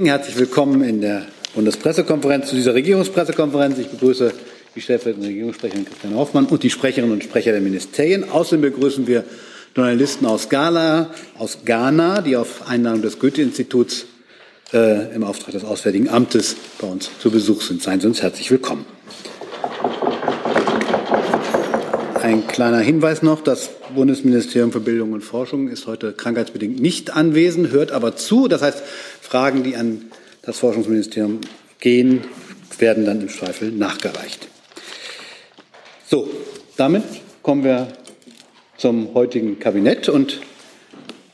Herzlich willkommen in der Bundespressekonferenz zu dieser Regierungspressekonferenz. Ich begrüße die stellvertretende Regierungssprecherin Christian Hoffmann und die Sprecherinnen und Sprecher der Ministerien. Außerdem begrüßen wir Journalisten aus Ghana, aus Ghana, die auf Einladung des Goethe-Instituts äh, im Auftrag des Auswärtigen Amtes bei uns zu Besuch sind. Seien Sie uns herzlich willkommen. Ein kleiner Hinweis noch, das Bundesministerium für Bildung und Forschung ist heute krankheitsbedingt nicht anwesend, hört aber zu. Das heißt, Fragen, die an das Forschungsministerium gehen, werden dann im Zweifel nachgereicht. So, damit kommen wir zum heutigen Kabinett und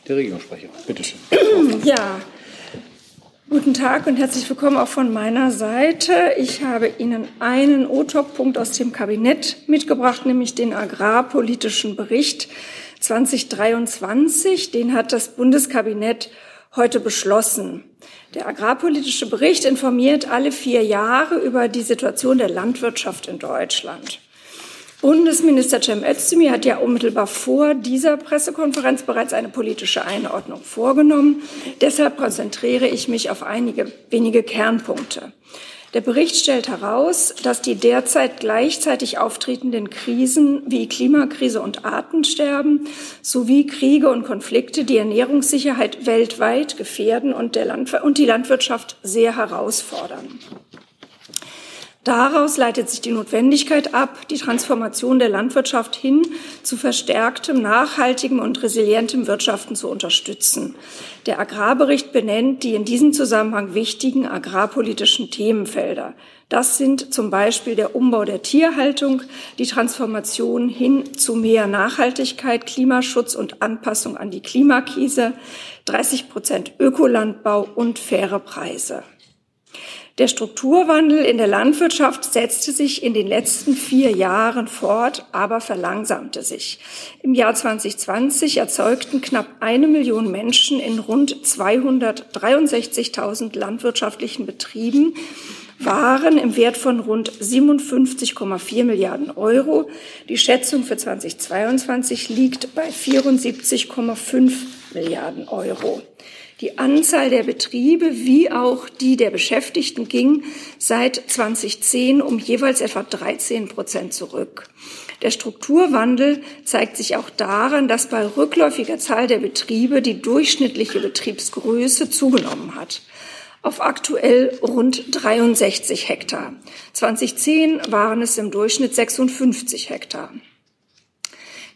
der Regierungssprecher. Bitte schön. Ja, Guten Tag und herzlich willkommen auch von meiner Seite. Ich habe Ihnen einen O-Top-Punkt aus dem Kabinett mitgebracht, nämlich den agrarpolitischen Bericht 2023. Den hat das Bundeskabinett heute beschlossen. Der agrarpolitische Bericht informiert alle vier Jahre über die Situation der Landwirtschaft in Deutschland. Bundesminister Cem Özdemir hat ja unmittelbar vor dieser Pressekonferenz bereits eine politische Einordnung vorgenommen. Deshalb konzentriere ich mich auf einige wenige Kernpunkte. Der Bericht stellt heraus, dass die derzeit gleichzeitig auftretenden Krisen wie Klimakrise und Artensterben sowie Kriege und Konflikte die Ernährungssicherheit weltweit gefährden und, und die Landwirtschaft sehr herausfordern. Daraus leitet sich die Notwendigkeit ab, die Transformation der Landwirtschaft hin zu verstärktem, nachhaltigem und resilientem Wirtschaften zu unterstützen. Der Agrarbericht benennt die in diesem Zusammenhang wichtigen agrarpolitischen Themenfelder. Das sind zum Beispiel der Umbau der Tierhaltung, die Transformation hin zu mehr Nachhaltigkeit, Klimaschutz und Anpassung an die Klimakrise, 30 Prozent Ökolandbau und faire Preise. Der Strukturwandel in der Landwirtschaft setzte sich in den letzten vier Jahren fort, aber verlangsamte sich. Im Jahr 2020 erzeugten knapp eine Million Menschen in rund 263.000 landwirtschaftlichen Betrieben waren im Wert von rund 57,4 Milliarden Euro. Die Schätzung für 2022 liegt bei 74,5 Milliarden Euro. Die Anzahl der Betriebe wie auch die der Beschäftigten ging seit 2010 um jeweils etwa 13 Prozent zurück. Der Strukturwandel zeigt sich auch daran, dass bei rückläufiger Zahl der Betriebe die durchschnittliche Betriebsgröße zugenommen hat auf aktuell rund 63 Hektar. 2010 waren es im Durchschnitt 56 Hektar.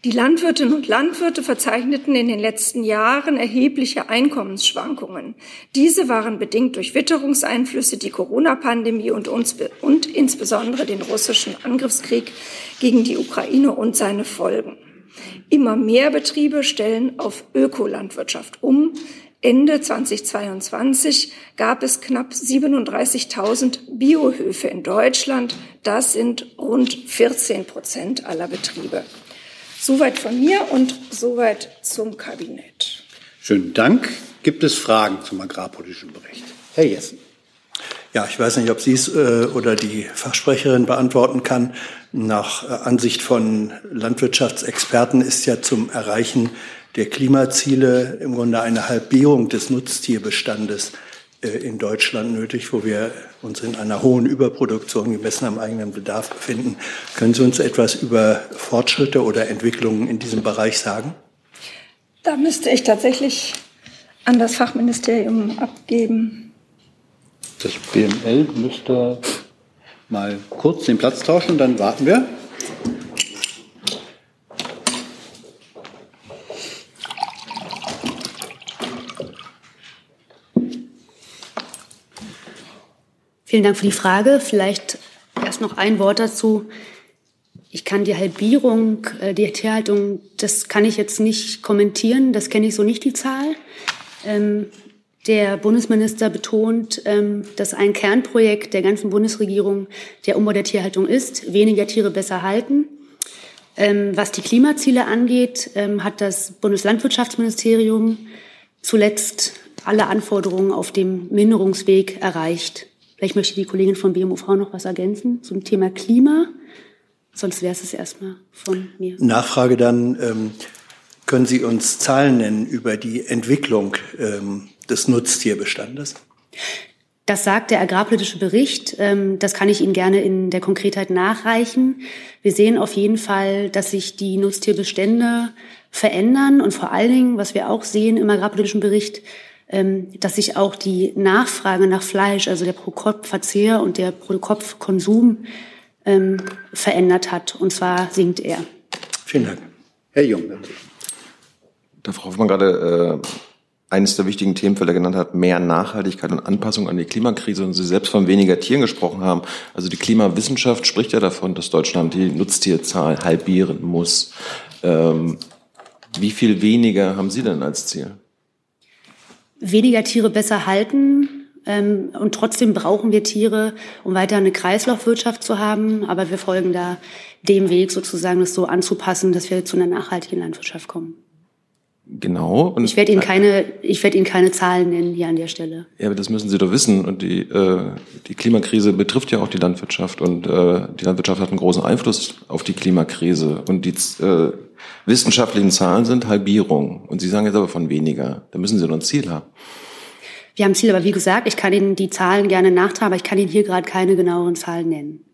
Die Landwirtinnen und Landwirte verzeichneten in den letzten Jahren erhebliche Einkommensschwankungen. Diese waren bedingt durch Witterungseinflüsse, die Corona-Pandemie und, und insbesondere den russischen Angriffskrieg gegen die Ukraine und seine Folgen. Immer mehr Betriebe stellen auf Ökolandwirtschaft um. Ende 2022 gab es knapp 37.000 Biohöfe in Deutschland. Das sind rund 14 Prozent aller Betriebe. Soweit von mir und soweit zum Kabinett. Schönen Dank. Gibt es Fragen zum agrarpolitischen Bericht? Herr Jessen. Ja, ich weiß nicht, ob Sie es äh, oder die Fachsprecherin beantworten kann. Nach äh, Ansicht von Landwirtschaftsexperten ist ja zum Erreichen der Klimaziele im Grunde eine Halbierung des Nutztierbestandes äh, in Deutschland nötig, wo wir uns in einer hohen Überproduktion gemessen am eigenen Bedarf befinden. Können Sie uns etwas über Fortschritte oder Entwicklungen in diesem Bereich sagen? Da müsste ich tatsächlich an das Fachministerium abgeben. Das BML müsste mal kurz den Platz tauschen und dann warten wir. Vielen Dank für die Frage. Vielleicht erst noch ein Wort dazu. Ich kann die Halbierung äh, der Tierhaltung, das kann ich jetzt nicht kommentieren. Das kenne ich so nicht, die Zahl. Ähm, der Bundesminister betont, ähm, dass ein Kernprojekt der ganzen Bundesregierung der Umbau der Tierhaltung ist. Weniger Tiere besser halten. Ähm, was die Klimaziele angeht, hat das Bundeslandwirtschaftsministerium zuletzt alle Anforderungen auf dem Minderungsweg erreicht. Vielleicht möchte die Kollegin von BMUV noch was ergänzen zum Thema Klima. Sonst wäre es erstmal von mir. Nachfrage dann, ähm, können Sie uns Zahlen nennen über die Entwicklung ähm, des Nutztierbestandes? Das sagt der agrarpolitische Bericht. Ähm, das kann ich Ihnen gerne in der Konkretheit nachreichen. Wir sehen auf jeden Fall, dass sich die Nutztierbestände verändern und vor allen Dingen, was wir auch sehen im agrarpolitischen Bericht, dass sich auch die Nachfrage nach Fleisch, also der Pro-Kopf-Verzehr und der Pro-Kopf-Konsum ähm, verändert hat. Und zwar sinkt er. Vielen Dank. Herr Jung. Da Frau Hoffmann gerade äh, eines der wichtigen Themenfelder genannt hat, mehr Nachhaltigkeit und Anpassung an die Klimakrise und Sie selbst von weniger Tieren gesprochen haben. Also die Klimawissenschaft spricht ja davon, dass Deutschland die Nutztierzahl halbieren muss. Ähm, wie viel weniger haben Sie denn als Ziel? Weniger Tiere besser halten. Ähm, und trotzdem brauchen wir Tiere, um weiter eine Kreislaufwirtschaft zu haben. Aber wir folgen da dem Weg sozusagen, das so anzupassen, dass wir zu einer nachhaltigen Landwirtschaft kommen. Genau. Und ich werde Ihnen keine, ich werde Ihnen keine Zahlen nennen hier an der Stelle. Ja, aber das müssen Sie doch wissen. Und die, äh, die Klimakrise betrifft ja auch die Landwirtschaft. Und äh, die Landwirtschaft hat einen großen Einfluss auf die Klimakrise. Und die äh, wissenschaftlichen Zahlen sind Halbierung. Und Sie sagen jetzt aber von weniger. Da müssen Sie doch ein Ziel haben. Wir haben ein Ziel, aber wie gesagt, ich kann Ihnen die Zahlen gerne nachtragen, aber ich kann Ihnen hier gerade keine genaueren Zahlen nennen.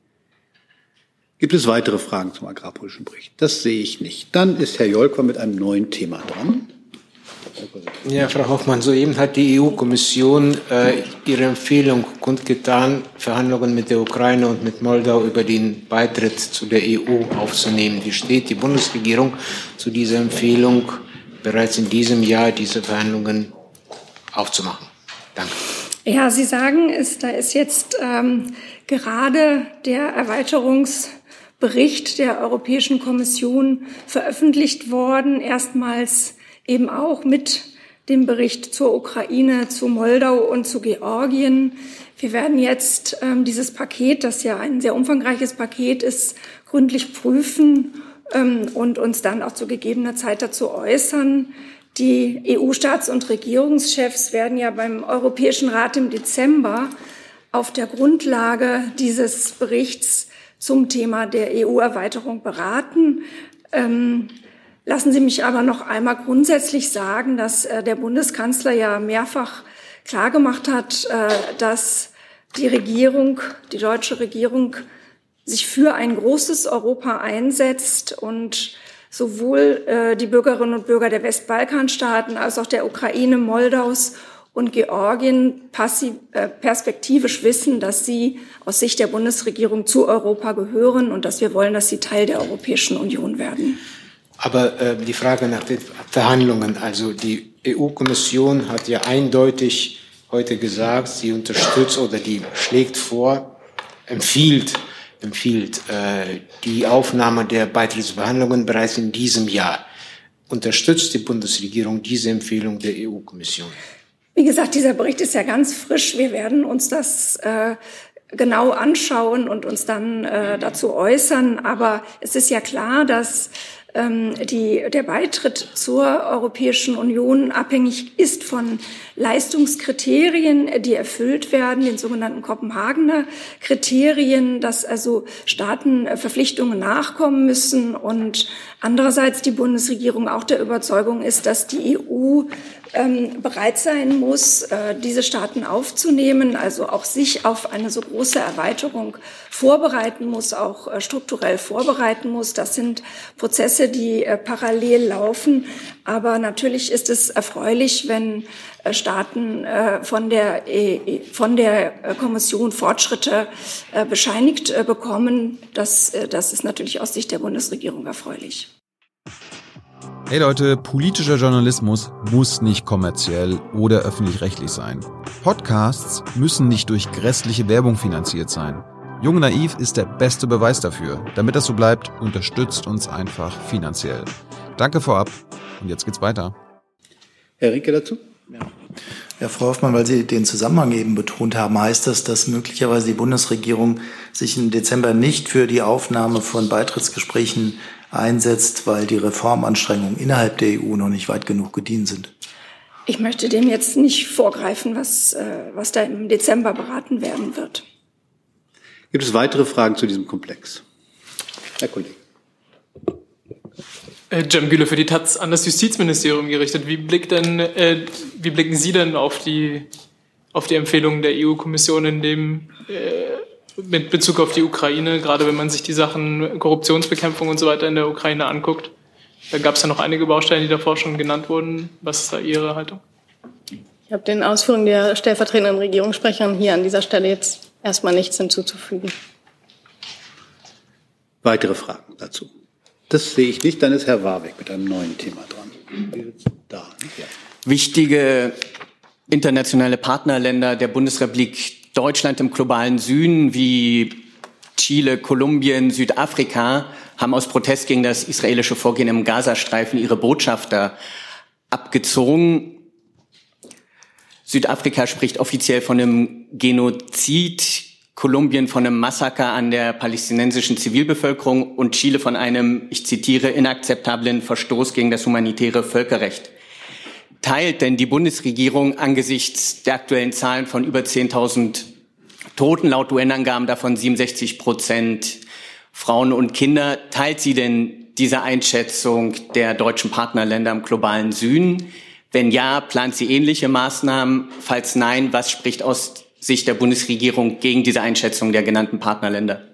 Gibt es weitere Fragen zum agrarpolitischen Bericht? Das sehe ich nicht. Dann ist Herr Jolker mit einem neuen Thema dran. Ja, Frau Hoffmann, soeben hat die EU-Kommission äh, ihre Empfehlung kundgetan, Verhandlungen mit der Ukraine und mit Moldau über den Beitritt zu der EU aufzunehmen. Wie steht die Bundesregierung zu dieser Empfehlung, bereits in diesem Jahr diese Verhandlungen aufzumachen? Danke. Ja, Sie sagen, es, da ist jetzt ähm, gerade der Erweiterungs- Bericht der Europäischen Kommission veröffentlicht worden, erstmals eben auch mit dem Bericht zur Ukraine, zu Moldau und zu Georgien. Wir werden jetzt ähm, dieses Paket, das ja ein sehr umfangreiches Paket ist, gründlich prüfen ähm, und uns dann auch zu gegebener Zeit dazu äußern. Die EU-Staats- und Regierungschefs werden ja beim Europäischen Rat im Dezember auf der Grundlage dieses Berichts zum Thema der EU-Erweiterung beraten. Ähm, lassen Sie mich aber noch einmal grundsätzlich sagen, dass äh, der Bundeskanzler ja mehrfach klargemacht hat, äh, dass die Regierung, die deutsche Regierung, sich für ein großes Europa einsetzt und sowohl äh, die Bürgerinnen und Bürger der Westbalkanstaaten als auch der Ukraine, Moldaus und Georgien passiv, äh, perspektivisch wissen, dass sie aus Sicht der Bundesregierung zu Europa gehören und dass wir wollen, dass sie Teil der Europäischen Union werden. Aber äh, die Frage nach den Verhandlungen, also die EU-Kommission hat ja eindeutig heute gesagt, sie unterstützt oder die schlägt vor, empfiehlt, empfiehlt äh, die Aufnahme der Beitrittsverhandlungen bereits in diesem Jahr. Unterstützt die Bundesregierung diese Empfehlung der EU-Kommission? Wie gesagt, dieser Bericht ist ja ganz frisch. Wir werden uns das äh, genau anschauen und uns dann äh, dazu äußern. Aber es ist ja klar, dass ähm, die, der Beitritt zur Europäischen Union abhängig ist von Leistungskriterien, die erfüllt werden, den sogenannten Kopenhagener Kriterien, dass also Staaten äh, Verpflichtungen nachkommen müssen und andererseits die Bundesregierung auch der Überzeugung ist, dass die EU ähm, bereit sein muss, äh, diese Staaten aufzunehmen, also auch sich auf eine so große Erweiterung vorbereiten muss, auch äh, strukturell vorbereiten muss. Das sind Prozesse, die äh, parallel laufen. Aber natürlich ist es erfreulich, wenn äh, Staaten äh, von der, e, von der äh, Kommission Fortschritte äh, bescheinigt bekommen. Das, das ist natürlich aus Sicht der Bundesregierung erfreulich. Hey Leute, politischer Journalismus muss nicht kommerziell oder öffentlich-rechtlich sein. Podcasts müssen nicht durch grässliche Werbung finanziert sein. Jung Naiv ist der beste Beweis dafür. Damit das so bleibt, unterstützt uns einfach finanziell. Danke vorab und jetzt geht's weiter. Herr Rinke dazu? Ja. ja, Frau Hoffmann, weil Sie den Zusammenhang eben betont haben, heißt das, dass möglicherweise die Bundesregierung sich im Dezember nicht für die Aufnahme von Beitrittsgesprächen einsetzt, weil die Reformanstrengungen innerhalb der EU noch nicht weit genug gedient sind? Ich möchte dem jetzt nicht vorgreifen, was, äh, was da im Dezember beraten werden wird. Gibt es weitere Fragen zu diesem Komplex? Herr Kollege. Äh, Cem Bühler für die Taz an das Justizministerium gerichtet. Wie, blickt denn, äh, wie blicken Sie denn auf die auf die Empfehlungen der EU-Kommission in dem äh, mit Bezug auf die Ukraine, gerade wenn man sich die Sachen Korruptionsbekämpfung und so weiter in der Ukraine anguckt. Da gab es ja noch einige Baustellen, die davor schon genannt wurden. Was ist da Ihre Haltung? Ich habe den Ausführungen der stellvertretenden Regierungssprecherin hier an dieser Stelle jetzt erstmal nichts hinzuzufügen. Weitere Fragen dazu? Das sehe ich nicht. Dann ist Herr Warwick mit einem neuen Thema dran. Da, ja. Wichtige internationale Partnerländer der Bundesrepublik Deutschland im globalen Süden wie Chile, Kolumbien, Südafrika haben aus Protest gegen das israelische Vorgehen im Gazastreifen ihre Botschafter abgezogen. Südafrika spricht offiziell von einem Genozid, Kolumbien von einem Massaker an der palästinensischen Zivilbevölkerung und Chile von einem, ich zitiere, inakzeptablen Verstoß gegen das humanitäre Völkerrecht. Teilt denn die Bundesregierung angesichts der aktuellen Zahlen von über 10.000 Toten laut UN-Angaben, davon 67 Prozent Frauen und Kinder, teilt sie denn diese Einschätzung der deutschen Partnerländer im globalen Süden? Wenn ja, plant sie ähnliche Maßnahmen? Falls nein, was spricht aus Sicht der Bundesregierung gegen diese Einschätzung der genannten Partnerländer?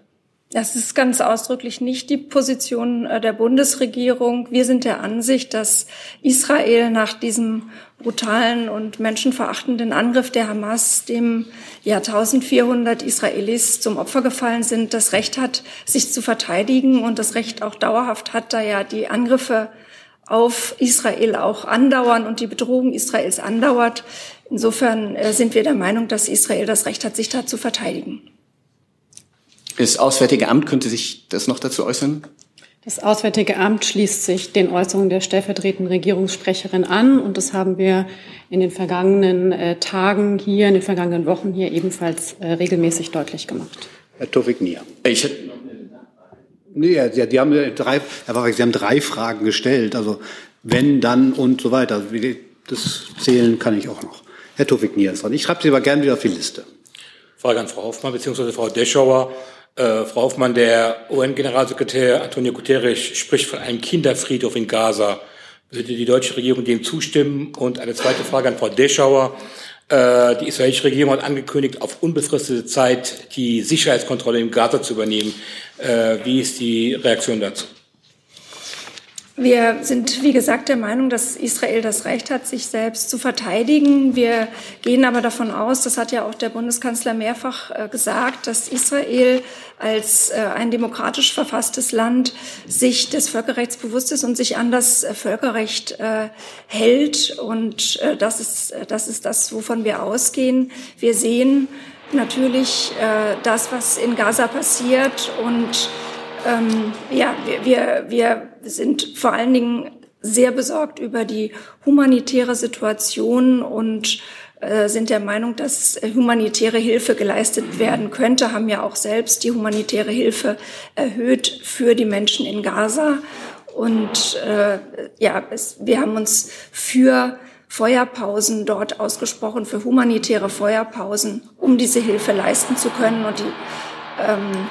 Das ist ganz ausdrücklich nicht die Position äh, der Bundesregierung. Wir sind der Ansicht, dass Israel nach diesem brutalen und menschenverachtenden Angriff der Hamas, dem ja 1400 Israelis zum Opfer gefallen sind, das Recht hat, sich zu verteidigen und das Recht auch dauerhaft hat, da ja die Angriffe auf Israel auch andauern und die Bedrohung Israels andauert. Insofern äh, sind wir der Meinung, dass Israel das Recht hat, sich da zu verteidigen. Das Auswärtige Amt könnte sich das noch dazu äußern? Das Auswärtige Amt schließt sich den Äußerungen der stellvertretenden Regierungssprecherin an und das haben wir in den vergangenen äh, Tagen hier, in den vergangenen Wochen hier ebenfalls äh, regelmäßig deutlich gemacht. Herr Tofik Nier. Ich Nee, ja, die haben drei, Herr Wachig, Sie haben drei Fragen gestellt. Also wenn, dann und so weiter. Das zählen kann ich auch noch. Herr Tofik Nier ist dran. Ich schreibe Sie aber gerne wieder auf die Liste. Frage an Frau Hoffmann bzw. Frau Deschauer. Äh, Frau Hoffmann, der UN-Generalsekretär Antonio Guterres spricht von einem Kinderfriedhof in Gaza. Würde die deutsche Regierung dem zustimmen? Und eine zweite Frage an Frau Deschauer. Äh, die israelische Regierung hat angekündigt, auf unbefristete Zeit die Sicherheitskontrolle im Gaza zu übernehmen. Äh, wie ist die Reaktion dazu? Wir sind, wie gesagt, der Meinung, dass Israel das Recht hat, sich selbst zu verteidigen. Wir gehen aber davon aus, das hat ja auch der Bundeskanzler mehrfach äh, gesagt, dass Israel als äh, ein demokratisch verfasstes Land sich des Völkerrechts bewusst ist und sich an das äh, Völkerrecht hält. Und das ist, das ist das, wovon wir ausgehen. Wir sehen natürlich das, was in Gaza passiert und ähm, ja, wir, wir, wir sind vor allen Dingen sehr besorgt über die humanitäre Situation und äh, sind der Meinung, dass humanitäre Hilfe geleistet werden könnte, haben ja auch selbst die humanitäre Hilfe erhöht für die Menschen in Gaza. Und äh, ja, es, wir haben uns für Feuerpausen dort ausgesprochen, für humanitäre Feuerpausen, um diese Hilfe leisten zu können und die ähm,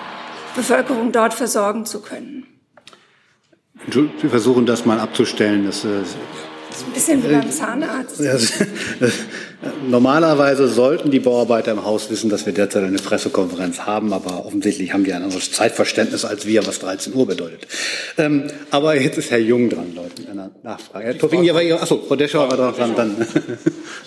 Bevölkerung dort versorgen zu können. Wir versuchen das mal abzustellen. Das, äh, das ist ein bisschen wie beim Zahnarzt. Normalerweise sollten die Bauarbeiter im Haus wissen, dass wir derzeit eine Pressekonferenz haben, aber offensichtlich haben die ein anderes Zeitverständnis als wir, was 13 Uhr bedeutet. Ähm, aber jetzt ist Herr Jung dran, Leute, mit einer Nachfrage. Herr Topping, ja, achso, Frau Deschauer war dran. Dann.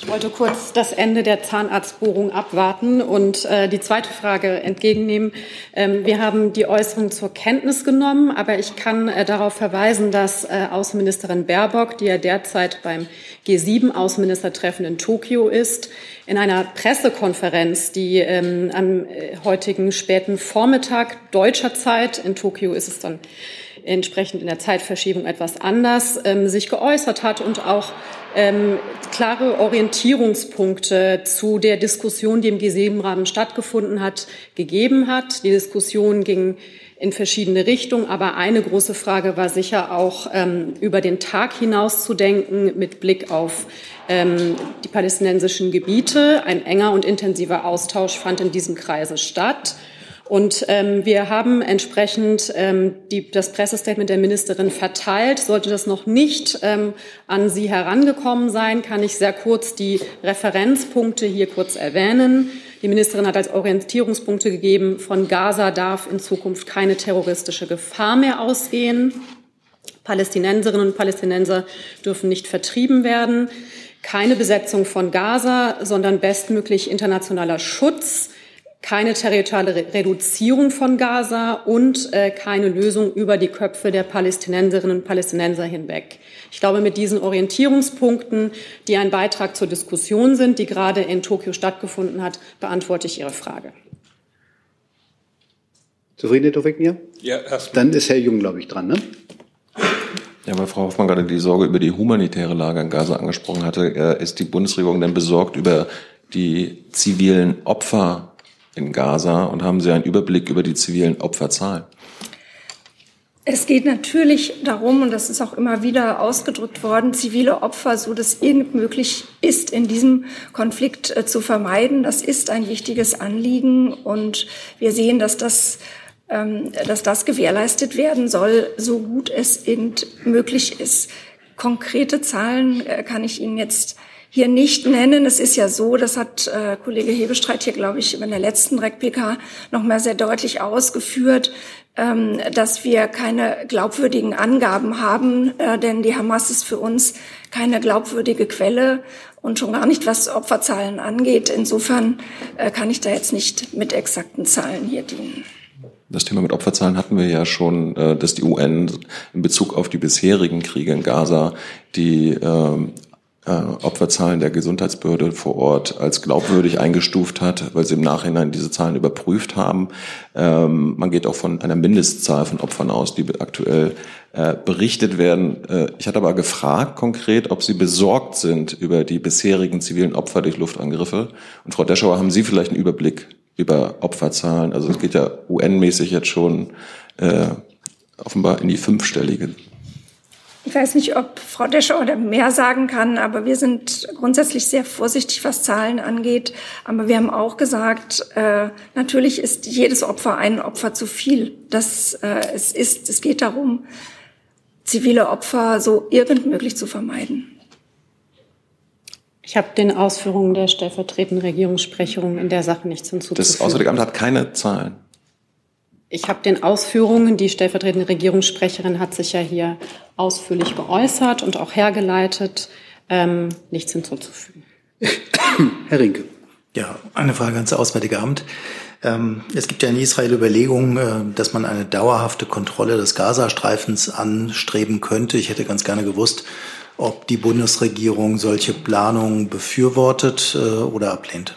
Ich wollte kurz das Ende der Zahnarztbohrung abwarten und äh, die zweite Frage entgegennehmen. Ähm, wir haben die Äußerung zur Kenntnis genommen, aber ich kann äh, darauf verweisen, dass äh, Außenministerin Baerbock, die ja derzeit beim G7-Außenministertreffen in Tokio ist, in einer Pressekonferenz, die ähm, am äh, heutigen späten Vormittag deutscher Zeit, in Tokio ist es dann entsprechend in der Zeitverschiebung etwas anders, ähm, sich geäußert hat und auch ähm, klare Orientierungspunkte zu der Diskussion, die im G7-Rahmen stattgefunden hat, gegeben hat. Die Diskussion ging in verschiedene Richtungen. Aber eine große Frage war sicher auch, ähm, über den Tag hinaus zu denken mit Blick auf ähm, die palästinensischen Gebiete. Ein enger und intensiver Austausch fand in diesem Kreise statt. Und ähm, wir haben entsprechend ähm, die, das Pressestatement der Ministerin verteilt. Sollte das noch nicht ähm, an Sie herangekommen sein, kann ich sehr kurz die Referenzpunkte hier kurz erwähnen. Die Ministerin hat als Orientierungspunkte gegeben, von Gaza darf in Zukunft keine terroristische Gefahr mehr ausgehen. Palästinenserinnen und Palästinenser dürfen nicht vertrieben werden. Keine Besetzung von Gaza, sondern bestmöglich internationaler Schutz keine territoriale Reduzierung von Gaza und äh, keine Lösung über die Köpfe der Palästinenserinnen und Palästinenser hinweg. Ich glaube, mit diesen Orientierungspunkten, die ein Beitrag zur Diskussion sind, die gerade in Tokio stattgefunden hat, beantworte ich Ihre Frage. Zufrieden, Herr Tofik, Ja, erst Dann ist Herr Jung, glaube ich, dran, ne? Ja, weil Frau Hoffmann gerade die Sorge über die humanitäre Lage in Gaza angesprochen hatte, äh, ist die Bundesregierung denn besorgt über die zivilen Opfer in Gaza und haben Sie einen Überblick über die zivilen Opferzahlen? Es geht natürlich darum, und das ist auch immer wieder ausgedrückt worden, zivile Opfer, so dass irgend möglich ist, in diesem Konflikt äh, zu vermeiden. Das ist ein wichtiges Anliegen und wir sehen, dass das, ähm, dass das gewährleistet werden soll, so gut es irgend möglich ist. Konkrete Zahlen äh, kann ich Ihnen jetzt hier nicht nennen. Es ist ja so, das hat äh, Kollege Hebestreit hier, glaube ich, in der letzten REC-PK noch mal sehr deutlich ausgeführt, ähm, dass wir keine glaubwürdigen Angaben haben, äh, denn die Hamas ist für uns keine glaubwürdige Quelle und schon gar nicht, was Opferzahlen angeht. Insofern äh, kann ich da jetzt nicht mit exakten Zahlen hier dienen. Das Thema mit Opferzahlen hatten wir ja schon, äh, dass die UN in Bezug auf die bisherigen Kriege in Gaza die ähm, äh, Opferzahlen der Gesundheitsbehörde vor Ort als glaubwürdig eingestuft hat, weil sie im Nachhinein diese Zahlen überprüft haben. Ähm, man geht auch von einer Mindestzahl von Opfern aus, die aktuell äh, berichtet werden. Äh, ich hatte aber gefragt konkret, ob Sie besorgt sind über die bisherigen zivilen Opfer durch Luftangriffe. Und Frau Deschauer, haben Sie vielleicht einen Überblick über Opferzahlen? Also es geht ja UN-mäßig jetzt schon äh, offenbar in die fünfstellige ich weiß nicht, ob Frau Descher oder mehr sagen kann, aber wir sind grundsätzlich sehr vorsichtig, was Zahlen angeht. Aber wir haben auch gesagt, äh, natürlich ist jedes Opfer ein Opfer zu viel. Das äh, es ist, es geht darum, zivile Opfer so irgend möglich zu vermeiden. Ich habe den Ausführungen der stellvertretenden Regierungssprecherin in der Sache nichts hinzuzufügen. Das Auswärtige Amt hat keine Zahlen. Ich habe den Ausführungen, die stellvertretende Regierungssprecherin hat sich ja hier ausführlich geäußert und auch hergeleitet, ähm, nichts hinzuzufügen. Herr Rinke. Ja, eine Frage ans Auswärtige Amt. Ähm, es gibt ja in Israel Überlegungen, äh, dass man eine dauerhafte Kontrolle des Gazastreifens anstreben könnte. Ich hätte ganz gerne gewusst, ob die Bundesregierung solche Planungen befürwortet äh, oder ablehnt.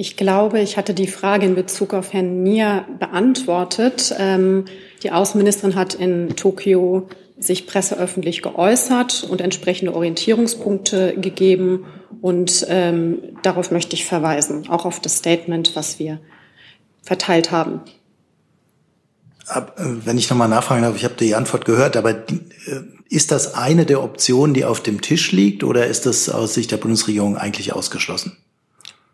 Ich glaube, ich hatte die Frage in Bezug auf Herrn Nier beantwortet. Ähm, die Außenministerin hat in Tokio sich presseöffentlich geäußert und entsprechende Orientierungspunkte gegeben. Und ähm, darauf möchte ich verweisen, auch auf das Statement, was wir verteilt haben. Ab, äh, wenn ich nochmal nachfragen darf, ich habe die Antwort gehört, aber äh, ist das eine der Optionen, die auf dem Tisch liegt, oder ist das aus Sicht der Bundesregierung eigentlich ausgeschlossen?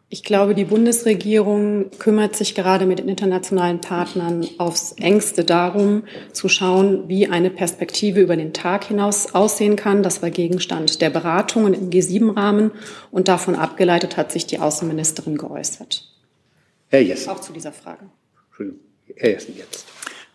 Ich glaube, die Bundesregierung kümmert sich gerade mit den internationalen Partnern aufs engste darum, zu schauen, wie eine Perspektive über den Tag hinaus aussehen kann. Das war Gegenstand der Beratungen im G7-Rahmen und davon abgeleitet hat sich die Außenministerin geäußert. Herr Jessen. Auch zu dieser Frage. Entschuldigung, Herr Jessen jetzt.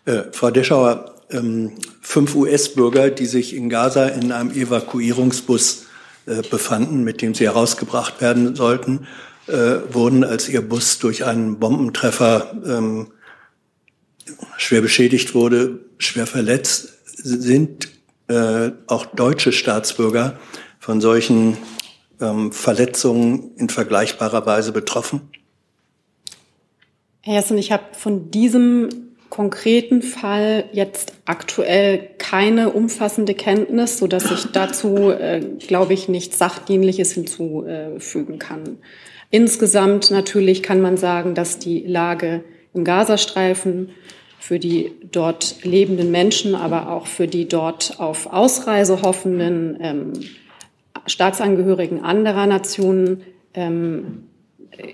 Äh, Frau Deschauer, ähm, fünf US-Bürger, die sich in Gaza in einem Evakuierungsbus äh, befanden, mit dem sie herausgebracht werden sollten, äh, wurden, als ihr Bus durch einen Bombentreffer ähm, schwer beschädigt wurde, schwer verletzt, sind äh, auch deutsche Staatsbürger von solchen ähm, Verletzungen in vergleichbarer Weise betroffen? Herr Jessen, ich habe von diesem konkreten Fall jetzt aktuell keine umfassende Kenntnis, so dass ich dazu, äh, glaube ich, nichts Sachdienliches hinzufügen kann. Insgesamt natürlich kann man sagen, dass die Lage im Gazastreifen für die dort lebenden Menschen, aber auch für die dort auf Ausreise hoffenden ähm, Staatsangehörigen anderer Nationen ähm,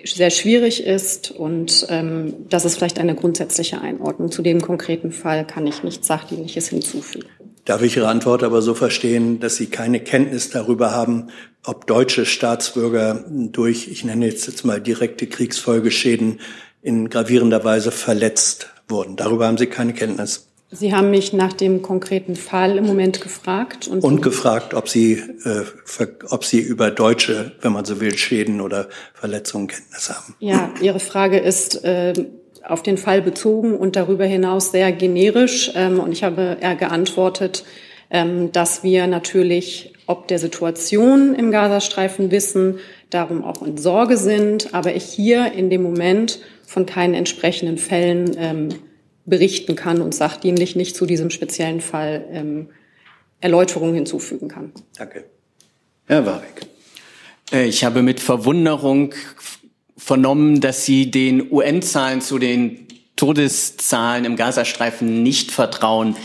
sehr schwierig ist und ähm, das ist vielleicht eine grundsätzliche Einordnung. Zu dem konkreten Fall kann ich nichts Sachdienliches hinzufügen. Darf ich Ihre Antwort aber so verstehen, dass Sie keine Kenntnis darüber haben, ob deutsche Staatsbürger durch, ich nenne jetzt, jetzt mal direkte Kriegsfolgeschäden in gravierender Weise verletzt wurden? Darüber haben Sie keine Kenntnis. Sie haben mich nach dem konkreten Fall im Moment gefragt. Und, und gefragt, ob Sie, äh, ob Sie über deutsche, wenn man so will, Schäden oder Verletzungen Kenntnis haben. Ja, Ihre Frage ist äh, auf den Fall bezogen und darüber hinaus sehr generisch. Ähm, und ich habe geantwortet, ähm, dass wir natürlich ob der Situation im Gazastreifen wissen, darum auch in Sorge sind, aber ich hier in dem Moment von keinen entsprechenden Fällen ähm, berichten kann und sachdienlich nicht zu diesem speziellen Fall ähm, Erläuterungen hinzufügen kann. Danke. Herr Warwick. Äh, ich habe mit Verwunderung vernommen, dass Sie den UN-Zahlen zu den Todeszahlen im Gazastreifen nicht vertrauen.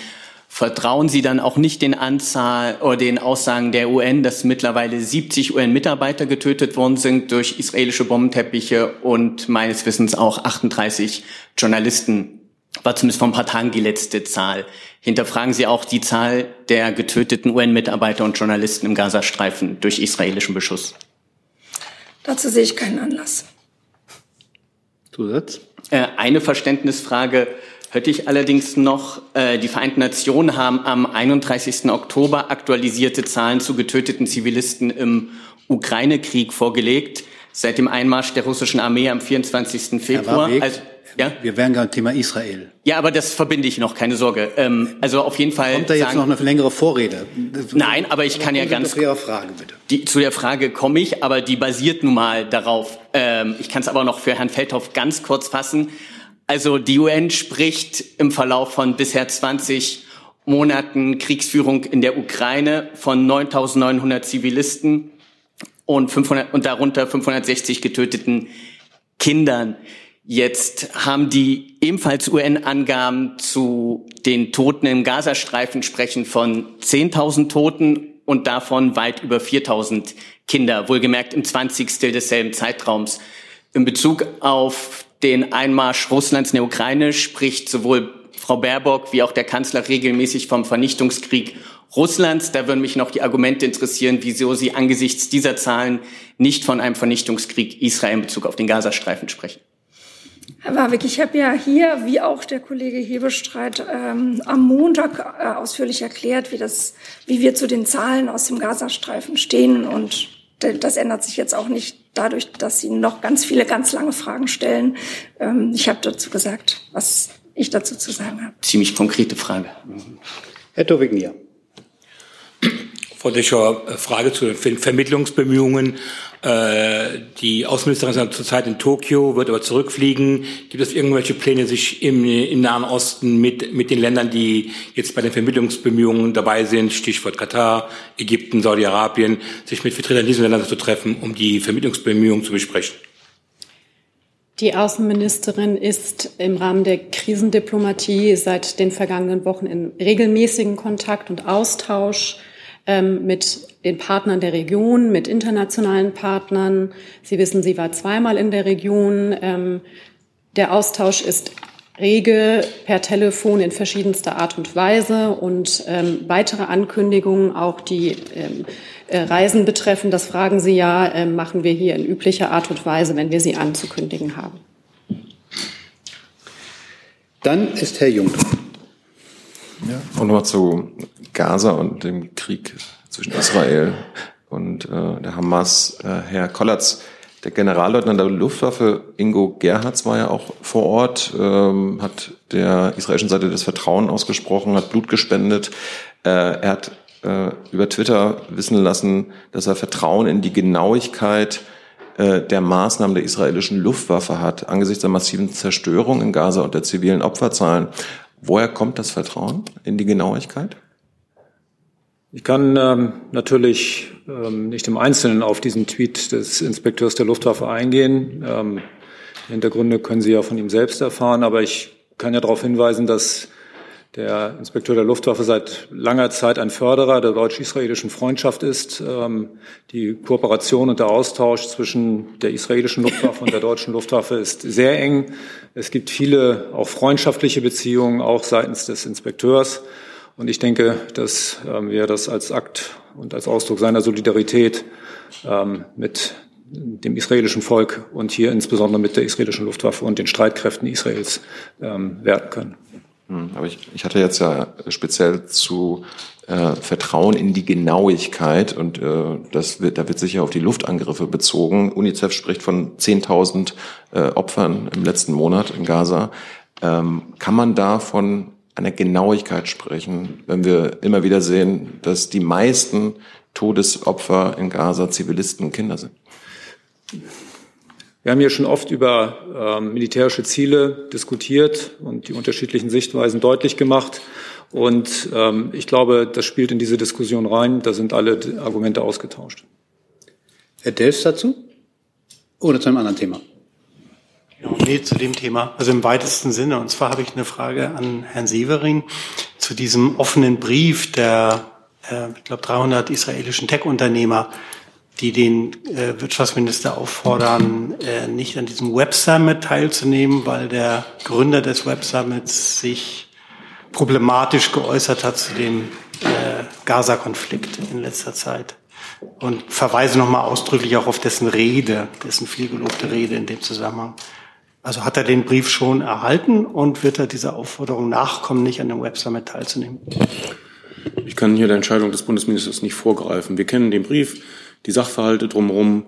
Vertrauen Sie dann auch nicht den Anzahl oder den Aussagen der UN, dass mittlerweile 70 UN-Mitarbeiter getötet worden sind durch israelische Bombenteppiche und meines Wissens auch 38 Journalisten war zumindest vor ein paar Tagen die letzte Zahl. Hinterfragen Sie auch die Zahl der getöteten UN-Mitarbeiter und Journalisten im Gazastreifen durch israelischen Beschuss? Dazu sehe ich keinen Anlass. Zusatz? Äh, eine Verständnisfrage hätte ich allerdings noch. Äh, die Vereinten Nationen haben am 31. Oktober aktualisierte Zahlen zu getöteten Zivilisten im Ukraine-Krieg vorgelegt. Seit dem Einmarsch der russischen Armee am 24. Februar. Also, ja? Wir wären gerade Thema Israel. Ja, aber das verbinde ich noch, keine Sorge. Ähm, also auf jeden Fall. Kommt da jetzt sagen, noch eine längere Vorrede? Nein, aber ich kann ja ganz. Zu Ihrer Frage bitte. Die, zu der Frage komme ich, aber die basiert nun mal darauf. Ähm, ich kann es aber noch für Herrn Feldhoff ganz kurz fassen. Also die UN spricht im Verlauf von bisher 20 Monaten Kriegsführung in der Ukraine von 9.900 Zivilisten und, 500, und darunter 560 getöteten Kindern. Jetzt haben die ebenfalls UN-Angaben zu den Toten im Gazastreifen sprechen von 10.000 Toten und davon weit über 4.000 Kinder, wohlgemerkt im 20. desselben Zeitraums. In Bezug auf den Einmarsch Russlands in der Ukraine spricht sowohl Frau Baerbock wie auch der Kanzler regelmäßig vom Vernichtungskrieg Russlands. Da würden mich noch die Argumente interessieren, wieso Sie angesichts dieser Zahlen nicht von einem Vernichtungskrieg Israel in Bezug auf den Gazastreifen sprechen. Herr Warwick, ich habe ja hier, wie auch der Kollege Hebestreit, ähm, am Montag äh, ausführlich erklärt, wie, das, wie wir zu den Zahlen aus dem Gazastreifen stehen. Und das ändert sich jetzt auch nicht dadurch, dass Sie noch ganz viele ganz lange Fragen stellen. Ähm, ich habe dazu gesagt, was ich dazu zu sagen habe. Ziemlich konkrete Frage. Herr Tovignia. Frau Deschauer, Frage zu den Vermittlungsbemühungen. Äh, die Außenministerin ist zurzeit in Tokio, wird aber zurückfliegen. Gibt es irgendwelche Pläne, sich im, im Nahen Osten mit, mit den Ländern, die jetzt bei den Vermittlungsbemühungen dabei sind, Stichwort Katar, Ägypten, Saudi-Arabien, sich mit Vertretern dieser Länder zu treffen, um die Vermittlungsbemühungen zu besprechen? Die Außenministerin ist im Rahmen der Krisendiplomatie seit den vergangenen Wochen in regelmäßigen Kontakt und Austausch ähm, mit den Partnern der Region, mit internationalen Partnern. Sie wissen, sie war zweimal in der Region. Ähm, der Austausch ist rege per Telefon in verschiedenster Art und Weise und ähm, weitere Ankündigungen, auch die ähm, äh, Reisen betreffen, das fragen Sie ja, äh, machen wir hier in üblicher Art und Weise, wenn wir sie anzukündigen haben. Dann ist Herr Jung. Ja. Und nochmal zu Gaza und dem Krieg zwischen Israel und äh, der Hamas. Äh, Herr Kollatz, der Generalleutnant der Luftwaffe Ingo Gerhards war ja auch vor Ort, ähm, hat der israelischen Seite das Vertrauen ausgesprochen, hat Blut gespendet. Äh, er hat äh, über Twitter wissen lassen, dass er Vertrauen in die Genauigkeit äh, der Maßnahmen der israelischen Luftwaffe hat, angesichts der massiven Zerstörung in Gaza und der zivilen Opferzahlen. Woher kommt das Vertrauen in die Genauigkeit? Ich kann ähm, natürlich ähm, nicht im Einzelnen auf diesen Tweet des Inspekteurs der Luftwaffe eingehen. Ähm, die Hintergründe können Sie ja von ihm selbst erfahren, aber ich kann ja darauf hinweisen, dass der Inspekteur der Luftwaffe seit langer Zeit ein Förderer der deutsch-israelischen Freundschaft ist. Ähm, die Kooperation und der Austausch zwischen der israelischen Luftwaffe und der deutschen Luftwaffe ist sehr eng. Es gibt viele auch freundschaftliche Beziehungen, auch seitens des Inspekteurs. Und ich denke, dass ähm, wir das als Akt und als Ausdruck seiner Solidarität ähm, mit dem israelischen Volk und hier insbesondere mit der israelischen Luftwaffe und den Streitkräften Israels werten können. Hm, aber ich, ich hatte jetzt ja speziell zu äh, Vertrauen in die Genauigkeit und äh, das wird, da wird sicher auf die Luftangriffe bezogen. UNICEF spricht von 10.000 äh, Opfern im letzten Monat in Gaza. Ähm, kann man da von einer Genauigkeit sprechen, wenn wir immer wieder sehen, dass die meisten Todesopfer in Gaza Zivilisten und Kinder sind? Wir haben hier schon oft über ähm, militärische Ziele diskutiert und die unterschiedlichen Sichtweisen deutlich gemacht. Und ähm, ich glaube, das spielt in diese Diskussion rein. Da sind alle Argumente ausgetauscht. Herr Delfs dazu? Oder zu einem anderen Thema? Genau, nee, zu dem Thema. Also im weitesten Sinne. Und zwar habe ich eine Frage an Herrn Severing zu diesem offenen Brief der, äh, ich glaube, 300 israelischen Tech-Unternehmer, die den äh, Wirtschaftsminister auffordern, äh, nicht an diesem Web Summit teilzunehmen, weil der Gründer des Web Summits sich problematisch geäußert hat zu dem äh, Gaza-Konflikt in letzter Zeit. Und verweise nochmal ausdrücklich auch auf dessen Rede, dessen vielgelobte Rede in dem Zusammenhang. Also hat er den Brief schon erhalten und wird er dieser Aufforderung nachkommen, nicht an dem Web Summit teilzunehmen? Ich kann hier der Entscheidung des Bundesministers nicht vorgreifen. Wir kennen den Brief die Sachverhalte drumherum,